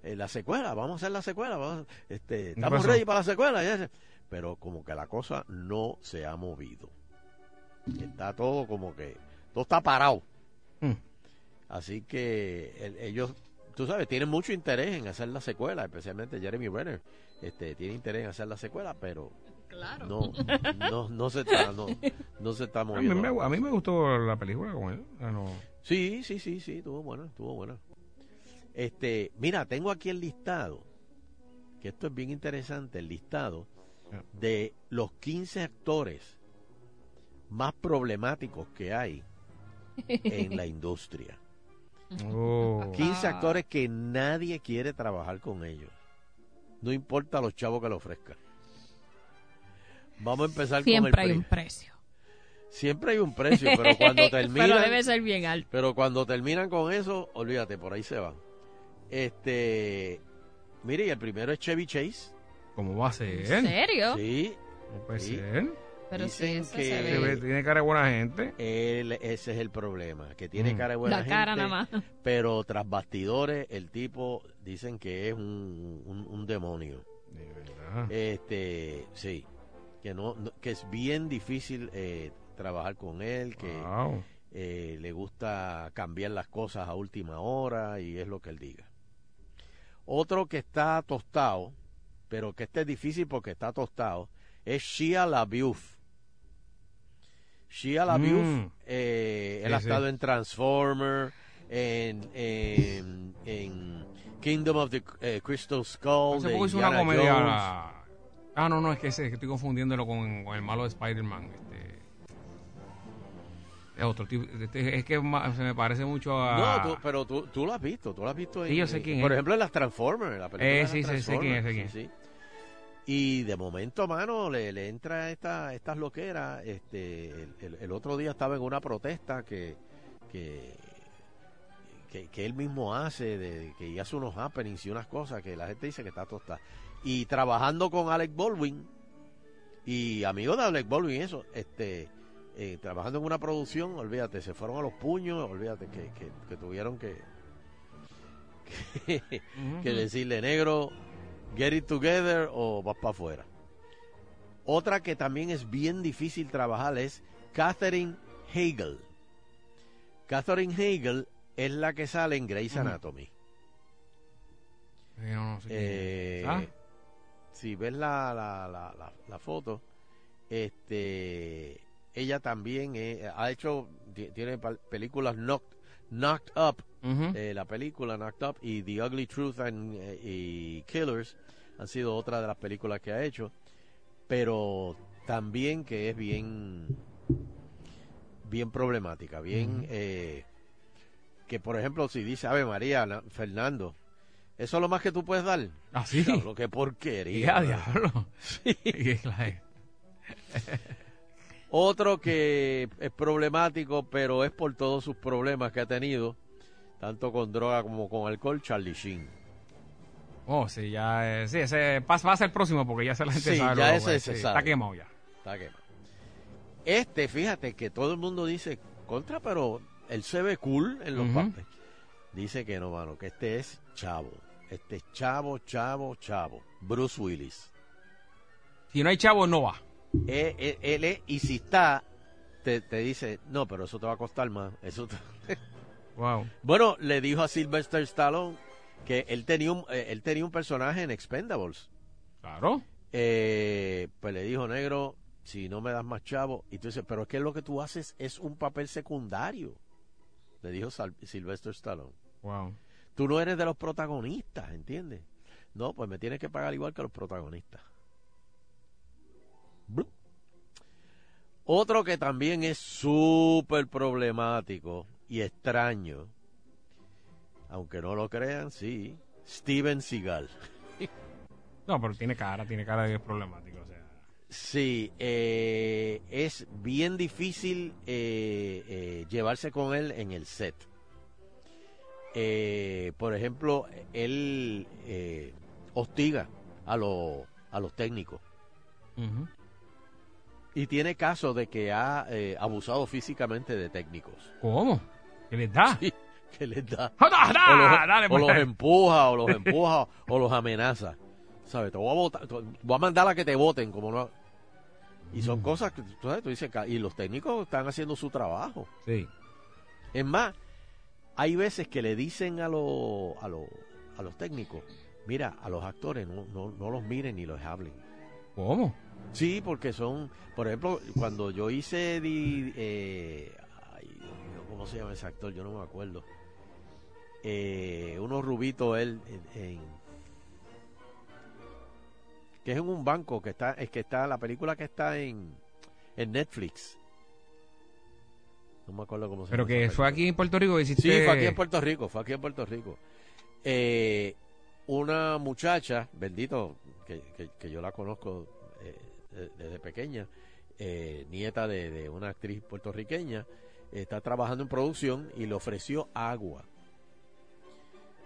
eh, la secuela, vamos a hacer la secuela, vamos, este, estamos ready para la secuela. Pero como que la cosa no se ha movido. Está todo como que, todo está parado. Mm. Así que el- ellos, tú sabes, tienen mucho interés en hacer la secuela, especialmente Jeremy Renner. Este, tiene interés en hacer la secuela, pero Claro. no, no, no se está, no, no se está A mí, moviendo. me, a mí me gustó la película con él. Ah, no. Sí, sí, sí, sí, estuvo buena, estuvo buena. Este, mira, tengo aquí el listado, que esto es bien interesante, el listado de los 15 actores más problemáticos que hay en la industria. Oh. 15 actores que nadie quiere trabajar con ellos. No importa los chavos que le ofrezcan. Vamos a empezar Siempre con el hay un precio. Siempre hay un precio, pero cuando terminan Pero debe ser bien alto. pero cuando terminan con eso, olvídate, por ahí se van. Este, mire, y el primero es Chevy Chase. ¿Cómo va a ser? ¿En serio? Sí. Puede sí. ser. Pero sí, Dicen eso que se Se ve- ve. tiene cara de buena gente. él, ese es el problema, que tiene Mm. cara de buena La cara gente, nada más. pero tras bastidores el tipo dicen que es un, un- un demonio. De verdad. Este, sí, que no, no- que es bien difícil eh, trabajar con él, que Wow. eh, le gusta cambiar las cosas a última hora y es lo que él diga. Otro que está tostado, pero que este es difícil porque está tostado, es Shia LaBeouf. Shia LaBeouf, Mm. eh, él Sí, ha sí. estado en Transformer, en, en, en Kingdom of the Crystal Skull, Hace de poco hizo una comedia. Ah, no, no, es que ese, que estoy confundiéndolo con, con el malo de Spider-Man. Este... Es otro tipo. este- es que se me parece mucho a. No, tú- pero tú, tú lo has visto, tú lo has visto. Sí, en- yo sé quién Por es. ejemplo, en las Transformers, en la película Eh, sí, sí, sé quién es, sé quién Transformers, sí, sí. Y de momento, mano, le, le entra esta, estas loqueras. Este, el, el- el otro día estaba en una protesta que, que, que, que él mismo hace, de, que hace unos happenings y unas cosas que la gente dice que está tostada. Y trabajando con Alec Baldwin, y amigo de Alec Baldwin, eso, este, eh, trabajando en una producción, olvídate, se fueron a los puños, olvídate que, que, que tuvieron que, que, que decirle negro, Get It Together o vas para afuera. Otra que también es bien difícil trabajar es Catherine Hagel. Catherine Hagel es la que sale en Grey's. Anatomy. No, no sé quién Eh, es. Ah, Si ves la, la, la, la, la foto, este, ella también eh, ha hecho, ti- tiene películas Knocked, Knocked Up, eh, la película Knocked Up y The Ugly Truth and, eh, y Killers han sido otras de las películas que ha hecho, pero también que es bien, bien problemática, bien, eh, que por ejemplo si dice Ave María, na- Fernando, eso es lo más que tú puedes dar. Ah, sí. Diablo, qué porquería. Ya, diablo. Y claro. Otro que es problemático, pero es por todos sus problemas que ha tenido, tanto con droga como con alcohol, Charlie Sheen. Oh, sí, ya. eh, sí, ese va a ser el próximo porque ya se la gente Sí, sabe. ya lo- ese pues, se sí, sabe. Está quemado ya. Está quemado. Este, fíjate que todo el mundo dice contra, pero él se ve cool en los Ujú. papeles. Dice que no, mano, que este es chavo. Este es chavo, chavo, chavo. Bruce Willis. Si no hay chavo, no va. Eh, eh, él es, y si está, te, te dice, no, pero eso te va a costar más. Eso te- Wow. Bueno, le dijo a Sylvester Stallone que él tenía un, eh, él tenía un personaje en Expendables. Claro. Eh, pues le dijo, negro, si no me das más chavo. Y tú dices, pero es que lo que tú haces es un papel secundario. Le dijo Sal- Sylvester Stallone. Wow. Tú no eres de los protagonistas, ¿entiendes? No, pues me tienes que pagar igual que los protagonistas. Blup. Otro que también es súper problemático y extraño, aunque no lo crean, sí, Steven Seagal. No, pero tiene cara, tiene cara de que es problemático. O sea. Sí, eh, es bien difícil eh, eh, llevarse con él en el set. Eh, por ejemplo, él eh, hostiga a, los a los técnicos y tiene casos de que ha eh, abusado físicamente de técnicos. ¿Cómo? ¿Qué les da? Sí, que les da. ¡Ah, da, o los, Dale, o los empuja, o los empuja, o los amenaza. ¿Sabes? Te voy a, votar- te voy a mandar a que te voten, como no. Y son cosas que tú, sabes, tú dices, y los técnicos están haciendo su trabajo. Sí. Es más, hay veces que le dicen a, los a, los a los técnicos, mira, a los actores no, no, no los miren ni los hablen. ¿Cómo? Sí, porque son, por ejemplo, cuando yo hice, di- eh, ay, Dios mío, ¿cómo se llama ese actor? Yo no me acuerdo. Eh, uno rubito él, en, en- que es en un banco que está, es que está la película que está en, en Netflix. No me acuerdo cómo se Pero llama. que fue aquí en Puerto Rico que hiciste... Sí, fue aquí en Puerto Rico, fue aquí en Puerto Rico. Eh, una muchacha, bendito, que, que- que yo la conozco eh, de- desde pequeña, eh, nieta de, de una actriz puertorriqueña, está trabajando en producción y le ofreció agua.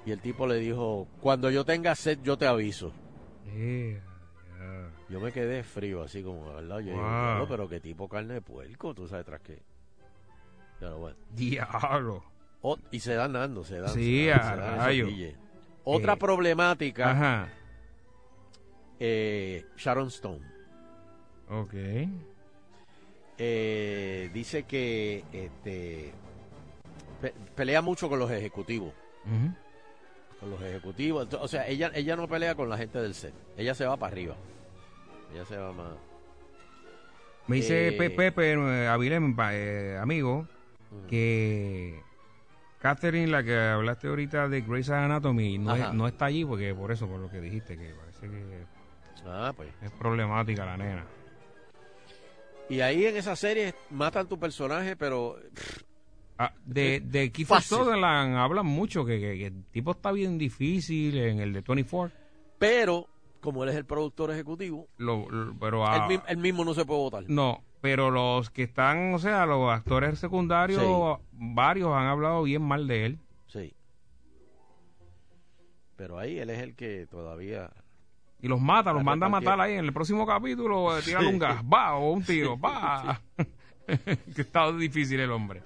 Y el tipo le dijo, cuando yo tenga sed, yo te aviso. Yeah, yeah. Yo me quedé frío, así como, ¿verdad? Yo digo, Wow. "Diablo, pero qué tipo carne de puerco, tú sabes tras qué. Pero bueno. Diablo. O- y se dan dando, se dan. Sí, se dan, a se dan esos rayo. guilles. Otra Eh, problemática, Ajá. eh, Sharon Stone. Ok. Eh, dice que este, pe- pelea mucho con los ejecutivos. Con los ejecutivos. O sea, ella, ella no pelea con la gente del set. Ella se va para arriba. Ella se va más. Me dice Pe- Pepe pa- eh, amigo, Que Catherine, la que hablaste ahorita de Grey's Anatomy, no, es- no está allí porque por eso, por lo que dijiste, que parece que Ah, pues. es problemática la nena. Y ahí en esa serie matan tu personaje, pero Ah, de, de Kiefer Fácil. Sutherland hablan mucho, que, que- que el tipo está bien difícil en el de 24, pero como él es el productor ejecutivo, lo, lo- pero ah, él mismo no se puede votar. no, pero los que están, o sea, los actores secundarios, Sí. varios han hablado bien mal de él. Sí. Pero ahí él es el que todavía Y los mata, los manda a matar ahí en el próximo capítulo, eh, Sí. un gas, va, o un tiro, va. que está difícil el hombre.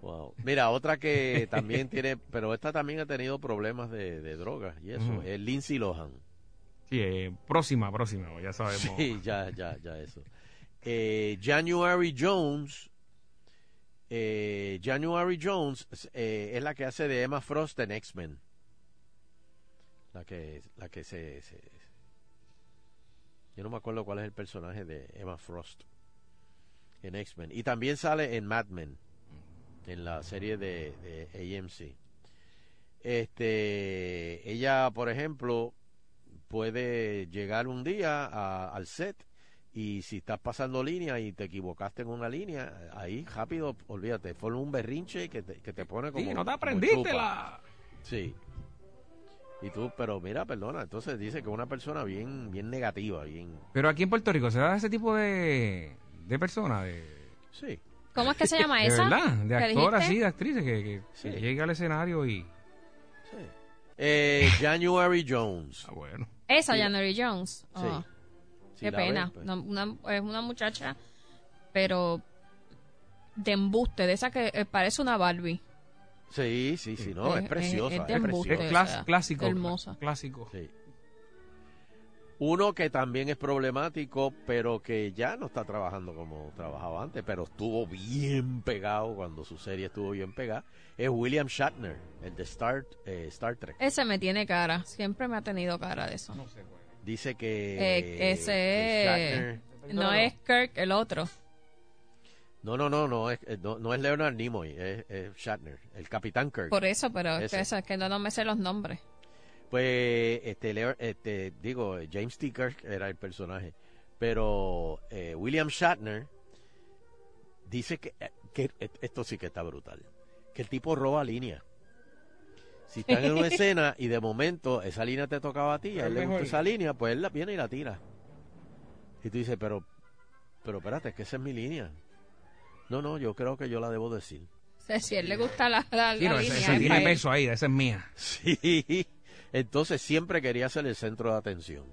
Wow. Mira, otra que también tiene, pero esta también ha tenido problemas de, de drogas y eso, Ujú. es Lindsay Lohan. Sí, eh, próxima, próxima, ya sabemos. Sí, ya, ya, ya eso. Eh, January Jones, eh, January Jones eh, es la que hace de Emma Frost en X-Men. La que, la que se, Yo no me acuerdo cuál es el personaje de Emma Frost en X-Men. Y también sale en Mad Men, en la serie de, AMC. Este, ella, por ejemplo, puede llegar un día al set y si estás pasando línea y te equivocaste en una línea, ahí rápido, olvídate, fue un berrinche que te, que te pone como... Sí, no te aprendiste la... Sí. Y tú, pero mira, perdona, entonces dice que es una persona bien, bien negativa, bien... Pero aquí en Puerto Rico se da ese tipo de, de personas, de, Sí. ¿Cómo es que se llama de esa? verdad, de ¿Qué actoras, sí, de actrices que, que, Sí. que llega al escenario y... Eh, January Jones. Ah, bueno. Esa, Sí. January Jones. Sí. Si qué pena. ves, pues. Una- una- es una muchacha, pero de embuste, de esa que eh, parece una Barbie. Sí, sí, sí, no, Es- es, preciosa. es Es, de embuste, preciosa. o Clas- sea, clásico. hermosa. Clásico. Sí. Uno que también es problemático, pero que ya no está trabajando como trabajaba antes, pero estuvo bien pegado cuando su serie estuvo bien pegada, es William Shatner, el de Star, eh, Star Trek. Ese me tiene cara. Siempre me ha tenido cara de eso. Dice que... Eh, ese que es... Shatner- No es Kirk, el otro. No, no, no, no es, eh, no, no es Leonard Nimoy, es, es Shatner, el Capitán Kirk. Por eso, pero es que, eso, es que no, no me sé los nombres. Pues, este, Leo- este, digo, James T. Kirk era el personaje, pero eh, William Shatner dice que, que esto sí que está brutal, que el tipo roba línea. Si están en una escena y de momento esa línea te tocaba a ti, a él le gusta esa línea, pues él la viene y la tira. Y tú dices, pero, pero espérate, es que esa es mi línea. No, no, yo creo que yo la debo decir. O sea, si a él le gusta la, la, Sí, la no, ese, línea, tiene él. peso ahí, esa es mía. Sí. Entonces siempre quería ser el centro de atención.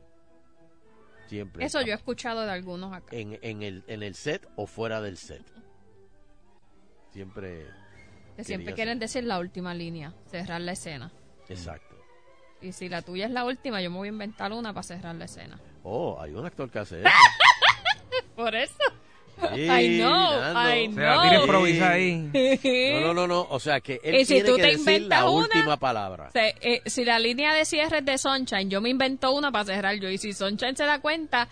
Siempre. Eso yo he escuchado de algunos acá. En, en, el, en el set o fuera del set. Siempre. Que siempre quieren decir la última línea, cerrar la escena. Exacto. Y si la tuya es la última, yo me voy a inventar una para cerrar la escena. Oh, hay un actor que hace eso. Por eso. Sí, I know, Nando. I Se la tira know. improvisa ahí. No, no, no, no. O sea que él Y si tiene tú que te decir inventas la una, última palabra. Eh, si la línea de cierre es de Sunshine, yo me invento una para cerrar yo. Y si Sunshine se da cuenta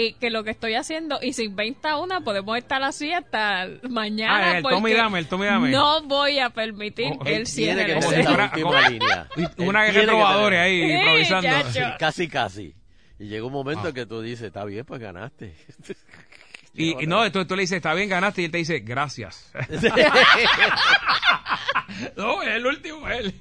eh, que lo que estoy haciendo y se inventa una, podemos estar así hasta mañana. Ah, el porque dame, el dame. No voy a permitir Oh, que Él cierre que tener escena. la última línea. Una guerra de tener- ahí Sí, improvisando. Sí, casi, casi. Y llega un momento Ah. que tú dices, está bien, pues ganaste. Y, y no, tú, tú le dices, está bien, ganaste, y él te dice, gracias. no, es el último, él.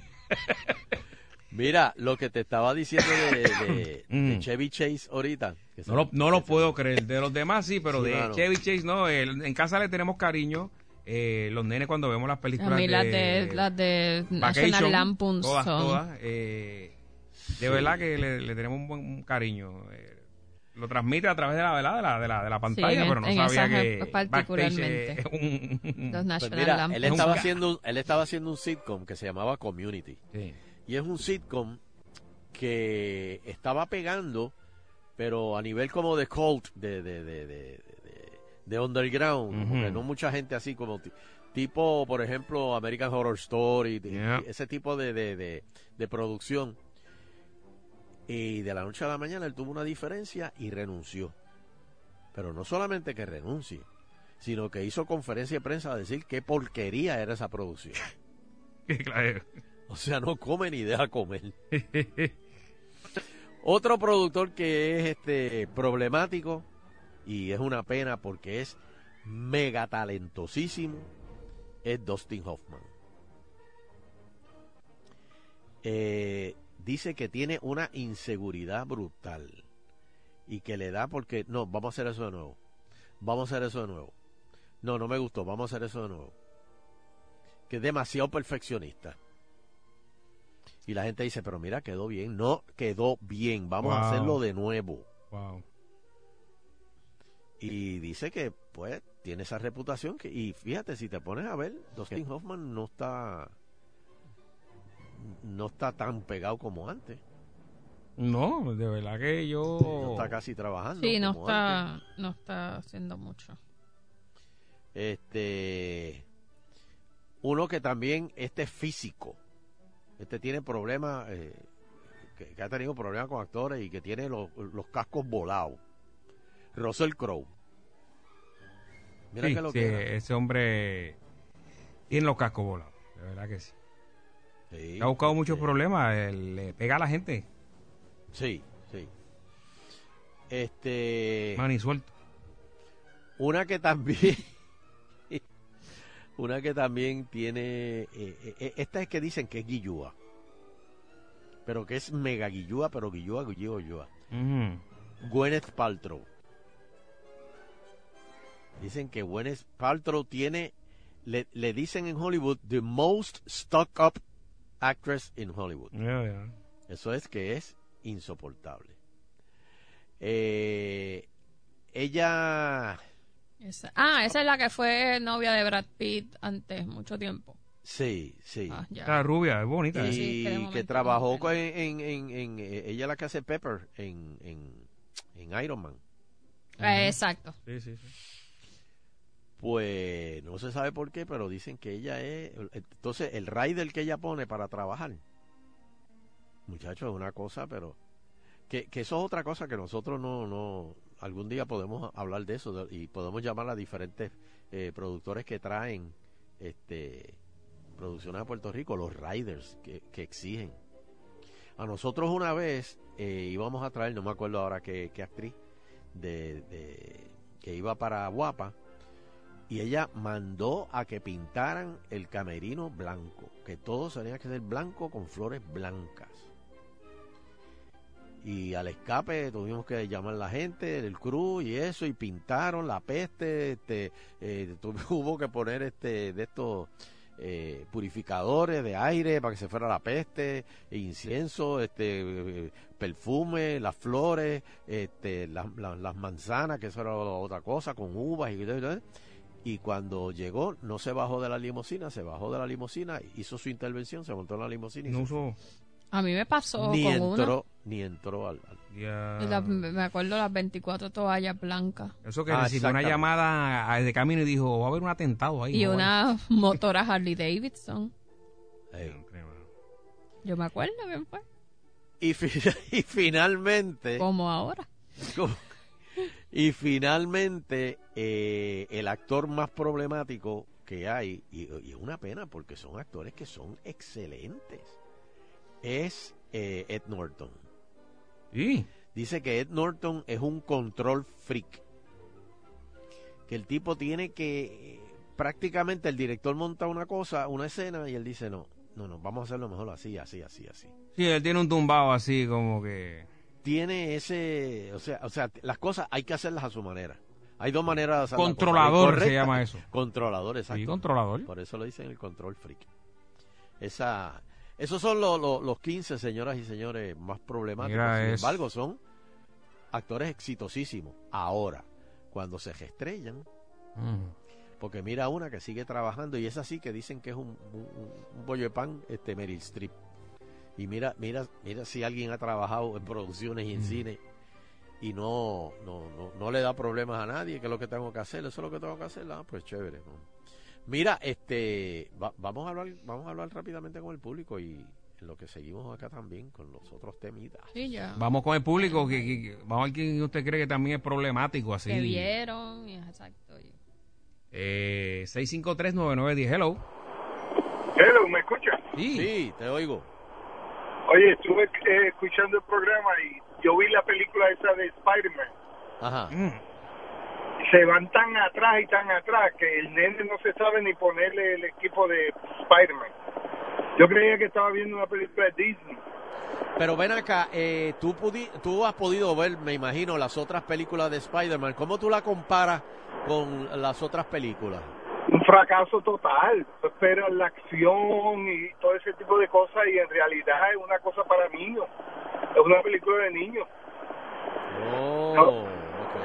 Mira, lo que te estaba diciendo de, de- de Mm. Chevy Chase ahorita. que No lo, no lo puedo creer. De los demás sí, pero Sí, de. Chevy Chase no. El- en casa le tenemos cariño. Eh, los nenes cuando vemos las A películas mí de, las de, las de Vacation, National Lampoon todas, son... todas, eh, de verdad que le, le tenemos un buen un cariño. Eh, lo transmite a través de la, ¿verdad? de la, de la, de la pantalla, pero no en sabía que particularmente. un... Los Pues National mira, Lampoon. él estaba, haciendo, él estaba haciendo un sitcom que se llamaba Community. Sí. Y es un sitcom que estaba pegando, pero a nivel como de cult, de, de, de, de, de- de underground, Ujú. que no mucha gente así como ti- tipo, por ejemplo, American Horror Story, Yeah. ese tipo de producción. Y de la noche a la mañana él tuvo una diferencia y renunció. Pero no solamente que renuncie, sino que hizo conferencia de prensa a decir qué porquería era esa producción. Claro. O sea, no come ni deja comer. Otro productor que es este problemático y es una pena porque es mega talentosísimo es Dustin Hoffman. Eh, dice que tiene una inseguridad brutal y que le da porque no, vamos a hacer eso de nuevo. Vamos a hacer eso de nuevo. No, no me gustó, vamos a hacer eso de nuevo. Que es demasiado perfeccionista. Y la gente dice, pero mira, quedó bien. No, quedó bien. Vamos a hacerlo de nuevo. Wow. Y dice que, pues, tiene esa reputación. que Y fíjate, si te pones a ver, Dustin Hoffman no está. No está tan pegado como antes. No, de verdad que yo... No está casi trabajando. Sí, no como antes. está, no está haciendo mucho. Este. Uno que también, este es físico. Este tiene problemas, eh, que, que ha tenido problemas con actores y que tiene los, los cascos volados. Russell Crowe. Mira Sí, que lo sí, que. ese hombre tiene los cascos volados, de verdad que sí. Sí, ha buscado muchos problemas, eh, le pega a la gente. Sí, sí. Este. Mani suelto. Una que también. Una que también tiene. eh, eh, eh, esta es que dicen que es guillúa. Pero que es mega guillúa, pero guillúa, guillúa, guillúa. Gwyneth Paltrow. Dicen que Gwyneth Paltrow tiene. Le, le dicen en Hollywood the most stuck up actress in Hollywood. Eso es que es insoportable. Eh, ella. Esa- ah, esa es la que fue novia de Brad Pitt antes, mucho tiempo. Sí, sí. Ah. Está rubia, es bonita. y ¿eh? Sí, que trabajó con- en, en, en- eh, ella es la que hace Pepper en, en, en Iron Man. Eh, exacto. Sí, sí, sí. Pues no se sabe por qué, pero dicen que ella es. Entonces, el rider que ella pone para trabajar, muchachos, es una cosa, pero. Que, que eso es otra cosa que nosotros no. no algún día podemos hablar de eso y podemos llamar a diferentes eh, productores que traen este producciones a Puerto Rico, los riders que, que exigen. A nosotros una vez eh, íbamos a traer, no me acuerdo ahora qué, qué actriz, de, de- que iba para Guapa, y ella mandó a que pintaran el camerino blanco, que todo tenía que ser blanco con flores blancas. Y al escape tuvimos que llamar a la gente, el crew y eso, y pintaron la peste, este, eh, hubo que poner este de estos eh, purificadores de aire para que se fuera la peste, incienso, este, perfume, las flores, este, las, las- las manzanas, que eso era otra cosa, con uvas y y cuando llegó no se bajó de la limusina, se bajó de la limusina, hizo su intervención, se montó en la limusina y No se usó. A mí me pasó ni con entró, ni entró al, al- la- me acuerdo las 24 toallas blancas. Eso que Ah, recibió una llamada a- de camino y dijo, va a haber un atentado ahí. Y joven". una motora Harley Davidson. Yo me acuerdo bien fue. Y, fi- y finalmente Como ahora. como- y finalmente eh, el actor más problemático que hay y, y es una pena porque son actores que son excelentes es eh, Ed Norton Sí. dice que Ed Norton es un control freak que el tipo tiene que prácticamente el director monta una cosa una escena y él dice no no no vamos a hacerlo mejor así así así así Sí, él tiene un tumbado así como que... tiene ese, o sea, o sea, las cosas hay que hacerlas a su manera. Hay dos maneras de hacer las cosas. Controlador Correcta- se llama eso. Controlador, exacto. Sí, controlador. Por eso lo dicen el control freak. Esa, esos son los, los, los 15, señoras y señores, más problemáticos. Mira Sin embargo, son actores exitosísimos. Ahora, cuando se estrellan, Mm. porque mira una que sigue trabajando y es así que dicen que es un, un, un bollo de pan, este Meryl Streep. Y mira, mira, mira si alguien ha trabajado en producciones y en cine y no, no, no, no le da problemas a nadie, que es lo que tengo que hacer, eso es lo que tengo que hacer, ah, pues chévere. ¿no? Mira, este, va- vamos a hablar, vamos a hablar rápidamente con el público y en lo que seguimos acá también con los otros temitas. Sí, ya. Vamos con el público, que, que- que- vamos a ver quién usted cree que también es problemático así. Que vieron. Exacto. Eh, 653-9910, hello. Hello, ¿me escuchas? Sí, te oigo. Oye, estuve eh, escuchando el programa y yo vi la película esa de Spider-Man. Ajá. Se van tan atrás y tan atrás que el nene no se sabe ni ponerle el equipo de Spider-Man. Yo creía que estaba viendo una película de Disney. Pero ven acá, eh, tú, pudi- tú has podido ver, me imagino, las otras películas de Spider-Man. ¿Cómo tú la comparas con las otras películas? Un fracaso total. Esperas la acción y todo ese tipo de cosas y en realidad es una cosa para niños. Es una película de niños. Oh,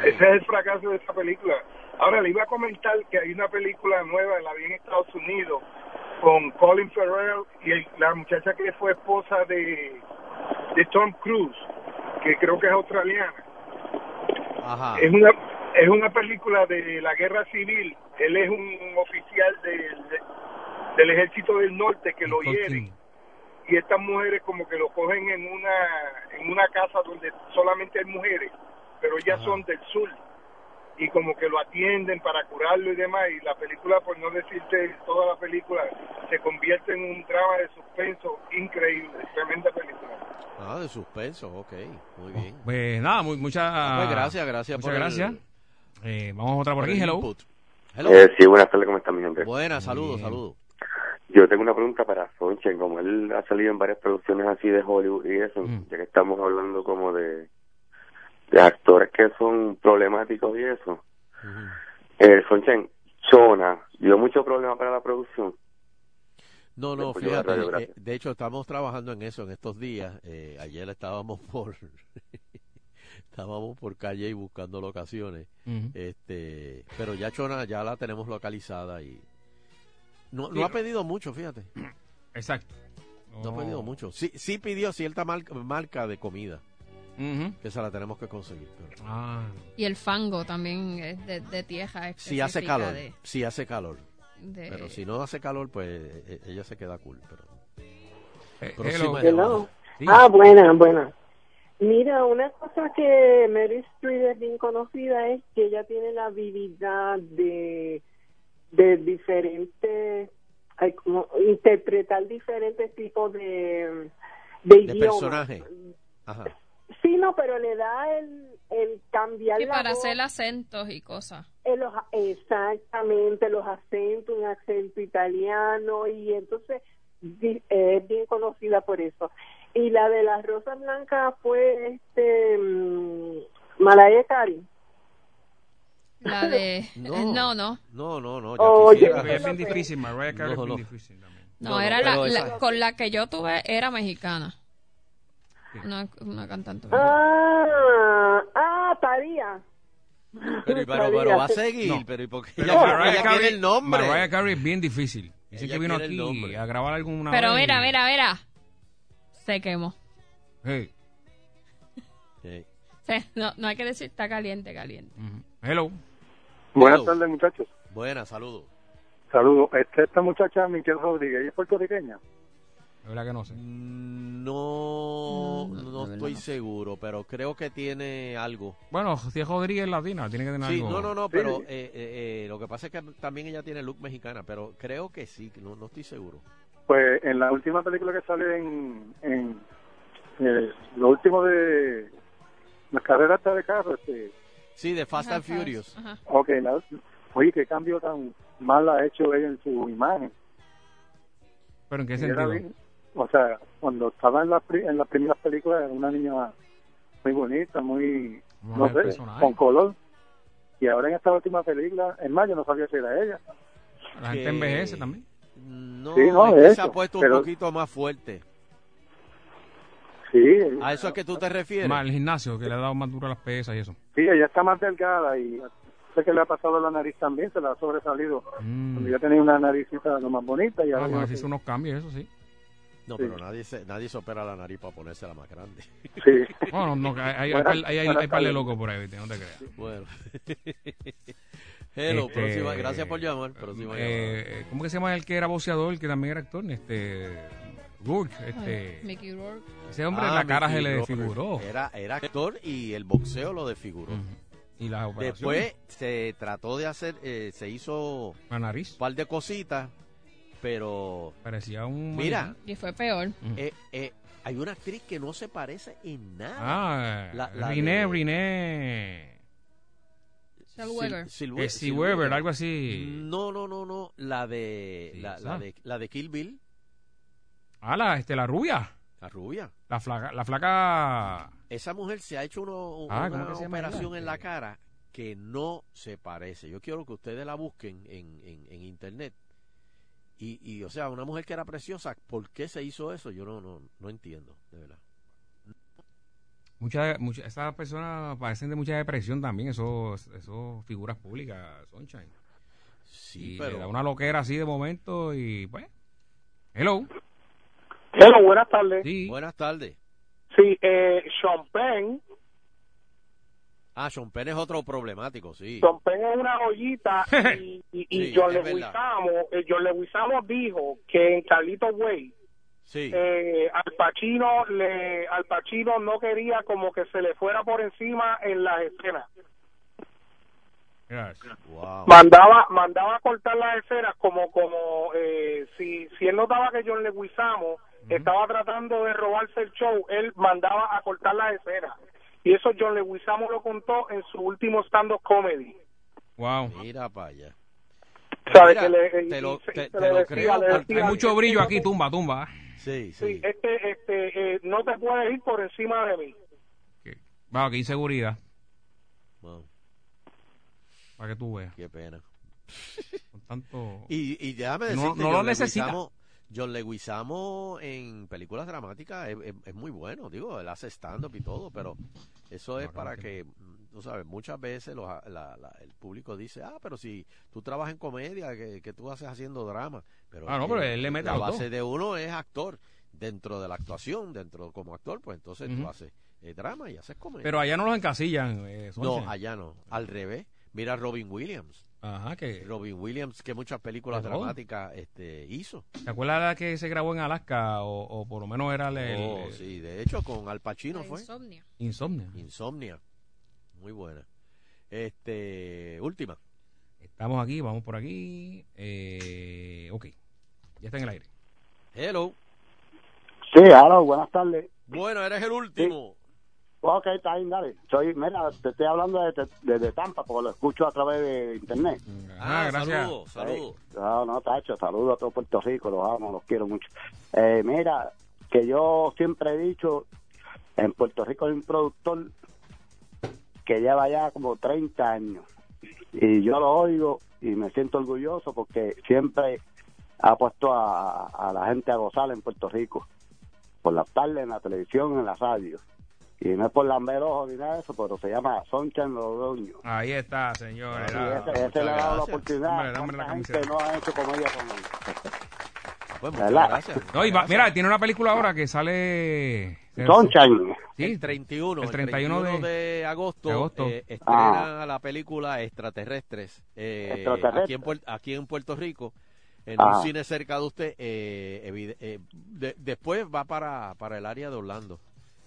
Ese es el fracaso de esa película. Ahora le iba a comentar que hay una película nueva, la vi en Estados Unidos, con Colin Farrell y la muchacha que fue esposa de, de Tom Cruise. que creo que es australiana. Ajá. Es una es una película de la guerra civil. Él es un oficial del, del ejército del norte que lo hieren y estas mujeres como que lo cogen en una en una casa donde solamente hay mujeres, pero ellas son del sur y como que lo atienden para curarlo y demás y la película por no decirte toda la película se convierte en un drama de suspenso increíble, tremenda película. Ah, de suspenso, ok, muy bien. Pues nada, muy, muchas pues gracias, gracias Muchas por el- gracias. Eh, vamos a otra por por aquí, el hello. Hello. Eh, sí, buenas tardes, ¿cómo está mi nombre? Buenas, saludos, saludos. Yo tengo una pregunta para Sonchen, como él ha salido en varias producciones así de Hollywood y eso, ya que estamos hablando como de, de actores que son problemáticos y eso. Eh, Sonchen, Chona, dio mucho problema para la producción. No, no, Después fíjate, eh, de hecho estamos trabajando en eso en estos días. Eh, ayer estábamos por estábamos por calle y buscando locaciones. Este, pero ya Chona ya la tenemos localizada y no, no Sí. ha pedido mucho, fíjate. Exacto. No ha pedido mucho. Sí, sí pidió cierta marca, marca de comida. Que esa la tenemos que conseguir. pero- Ah. Y el fango también es de, de tierra Si hace calor, de- si hace calor. de- Pero si no hace calor, pues eh, ella se queda cool. Pero... Eh, Hello. Ah, buena, buena. Mira, una cosa que Mary Street es bien conocida es que ella tiene la habilidad de, de diferentes, como interpretar diferentes tipos de, de, De idiomas. personaje. Ajá. Sí, no, pero le da el, el cambiar Sí, la para voz, hacer acentos y cosas. eh, los- exactamente, los acentos, un acento italiano, y entonces di- eh, es bien conocida por eso. Y la de las rosas blancas fue este mm, Malaya Cari. La de... No. eh, No, no. No, no, no. Ya Oye, quisiera. Porque es bien difícil, Mariah Carey No, es bien no. difícil también. No, No, no, era la, la- esa- con la que yo tuve era mexicana. Una, una cantante. Ah, ah, Taría. Pero, pero, pero, Sabía. va a seguir. No. Pero, ¿y por qué? Pero Ella, Mariah ella quiere el nombre. Mariah Carey es bien difícil. Dice Ella que vino aquí nombre. a grabar alguna Pero vez y- mira, mira, mira. Se quemó. Hey. Sí, no, no hay que decir está caliente, caliente. Hello. Buenas Hello. tardes, muchachos. Buenas, saludos. Saludos. Este, esta muchacha, Michelle Rodríguez, ¿ella es puertorriqueña? De verdad que no sé. No, no estoy seguro, pero creo que tiene algo. Bueno, si es Rodríguez latina, tiene que tener Sí, algo. no, no, no, pero eh, eh, eh, lo que pasa es que también ella tiene look mexicana, pero creo que sí, no, no estoy seguro. Pues en la última película que sale en, en eh, lo último de las carreras de carro, este, Sí, de Fast Ajá, and Furious. Ajá. ok, la- oye, qué cambio tan mal ha hecho ella en su imagen. ¿Pero en qué sentido? bien- o sea, cuando estaba en, la, pri- en las primeras películas era una niña muy bonita, muy, no sé, personaje. con color. Y ahora en esta última película, en mayo no sabía si era ella. La gente envejece también. No, Sí, no, es que se ha puesto pero- un poquito más fuerte. Sí, ¿A eso es que tú te refieres? Más el gimnasio, que le ha dado más duro a las pesas y eso. sí, ella está más delgada y sé que le ha pasado la nariz también, se la ha sobresalido. Mm. Cuando ya tenía una naricita lo más bonita y Ah, ahora bueno, ya se no hizo unos cambios, eso sí. No, Sí. pero nadie se, nadie se opera la nariz para ponérsela más grande. Sí. Bueno, no, hay, hay, par- hay, hay, buenas hay par de locos por ahí, ¿viste? no te creas. Bueno. Hello, Este, próxima, gracias por llamar. Próxima llamada. Eh, ¿Cómo que se llama el que era boxeador, que también era actor? Este, Rourke, este, Mickey Rourke. ese hombre Ah, la cara Mickey se le desfiguró. Era, era actor y el boxeo lo desfiguró. Y la operación. Después se trató de hacer, eh, se hizo La nariz. un par de cositas, pero Parecía un... mira, Y fue peor. eh, eh, hay una actriz que no se parece en nada. Ah, La- la Riné, de- Riné. Weber. Sil- Eh, Sil- Weber, algo así. No, no, no, no, la de, Sí, la, de, la de Kill Bill, Ah, la, este, la rubia. la rubia. La flaca, la flaca... Esa mujer se ha hecho uno- Ah, una ¿cómo que se llama operación en la cara que no se parece. Yo quiero que ustedes la busquen en, en, en internet. Y, y, o sea, una mujer que era preciosa, ¿por qué se hizo eso? Yo no, no, no entiendo, de verdad. Muchas, muchas, esas personas padecen de mucha depresión también, esos, esos figuras públicas, Sunshine. Sí, y pero- le da una loquera así de momento y pues... Hello. Hello, buenas tardes. Sí. Buenas tardes. Sí, eh, Sean Penn. Ah, Sean Penn es otro problemático, sí. Sean Penn es una joyita y, y, y Sí, John Leguizamo, eh, John Leguizamo dijo que en Carlito Way Sí. eh, Al Pacino le Al Pacino no quería como que se le fuera por encima en las escenas Wow. mandaba mandaba a cortar las escenas como como eh, si si él notaba que John Leguizamo estaba tratando de robarse el show él mandaba a cortar las escenas y eso John Leguizamo lo contó en su último stand up comedy Wow. Mira para allá. ¿Sabe Mira, que le- te lo, te- te lo decía- creo. decía- Hay mucho brillo aquí, tumba, tumba. Sí, sí este este eh, no te puedes ir por encima de mí Wow, qué inseguridad. Wow. Para que tú veas. Qué pena. Con tanto... Y, y déjame No- decirte, no lo John necesita. Leguizamo- John Leguizamo en películas dramáticas es, es- es muy bueno, digo, él hace stand-up y todo, pero eso es para que, tú sabes, muchas veces los- la- la- el público dice, ah, pero si tú trabajas en comedia, que, que tú haces haciendo drama. Pero, Ah, no, pero él le mete La base de uno es actor. Dentro de la actuación, dentro como actor, pues entonces tú Ujú. haces eh, drama y haces comedia. Pero allá no los encasillan. Eh, No, allá no. Al revés. Mira Robin Williams. Ajá, que... Robin Williams, que muchas películas dramáticas este, hizo. ¿Te acuerdas la que se grabó en Alaska? O, o por lo menos era el... el- Oh, sí, de hecho, con Al Pacino fue. Insomnia. Insomnia. Insomnia. Muy buena. Este, última. Estamos aquí, vamos por aquí. Eh, ok, ya está en el aire. Hello. Sí, hello, buenas tardes. Bueno, eres el último. Ok, está bien, dale. Soy, mira, te estoy hablando desde de, de Tampa porque lo escucho a través de internet. Ah, gracias. saludos, saludos. No, no, Tacho, saludos a todo Puerto Rico, los amo, los quiero mucho. Eh, mira, que yo siempre he dicho, en Puerto Rico hay un productor que lleva ya como 30 años y yo lo oigo y me siento orgulloso porque siempre ha puesto a, a la gente a gozar en Puerto Rico, por las tardes, en la televisión, en la radio. Y no es por lamber ojos ni nada de eso, pero se llama Sonchan Lodoño. Ahí está, señores. Ah, ese, ese le ha dado la gracias. oportunidad. Hombre, dame la ¿Cuánta gente no ha hecho comedia con él? Pues muchas ¿Verdad? gracias. No, y va- mira, tiene una película ahora que sale... Sunshine. Sí, el 31, el 31 el 31 de- de, agosto, de agosto. eh, estrena la película Extraterrestres, eh, Extraterrestres. Aquí, en Puer- aquí en Puerto Rico, en Ah. un cine cerca de usted. eh, eh, de- después va para, para el área de Orlando.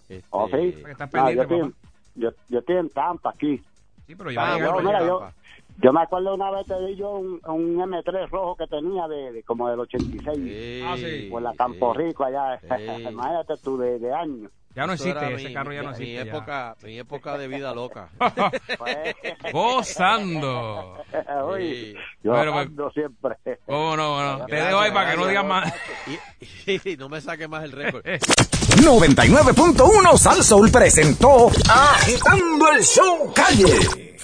Este, ¿Oh, sí? Ah, yo, estoy, en- yo, yo estoy en Tampa aquí. Sí, pero ya yo, mira, yo, yo me acuerdo una vez te di yo un, un M3 rojo que tenía de, de como del 86. Ah, sí. Por la Campo Rico allá. Sí. Imagínate tú, de, de años. Ya no existe, ese mi- carro ya no existe. Mi ya. época, mi época de vida loca. Gozando. Oye, Sí. yo Pero, pues, ando siempre. ¿Cómo no? Bueno, te dejo ahí para que no digas más. Y, y no me saque más el récord. 99.1 Sal Soul presentó Agitando el Show Calle.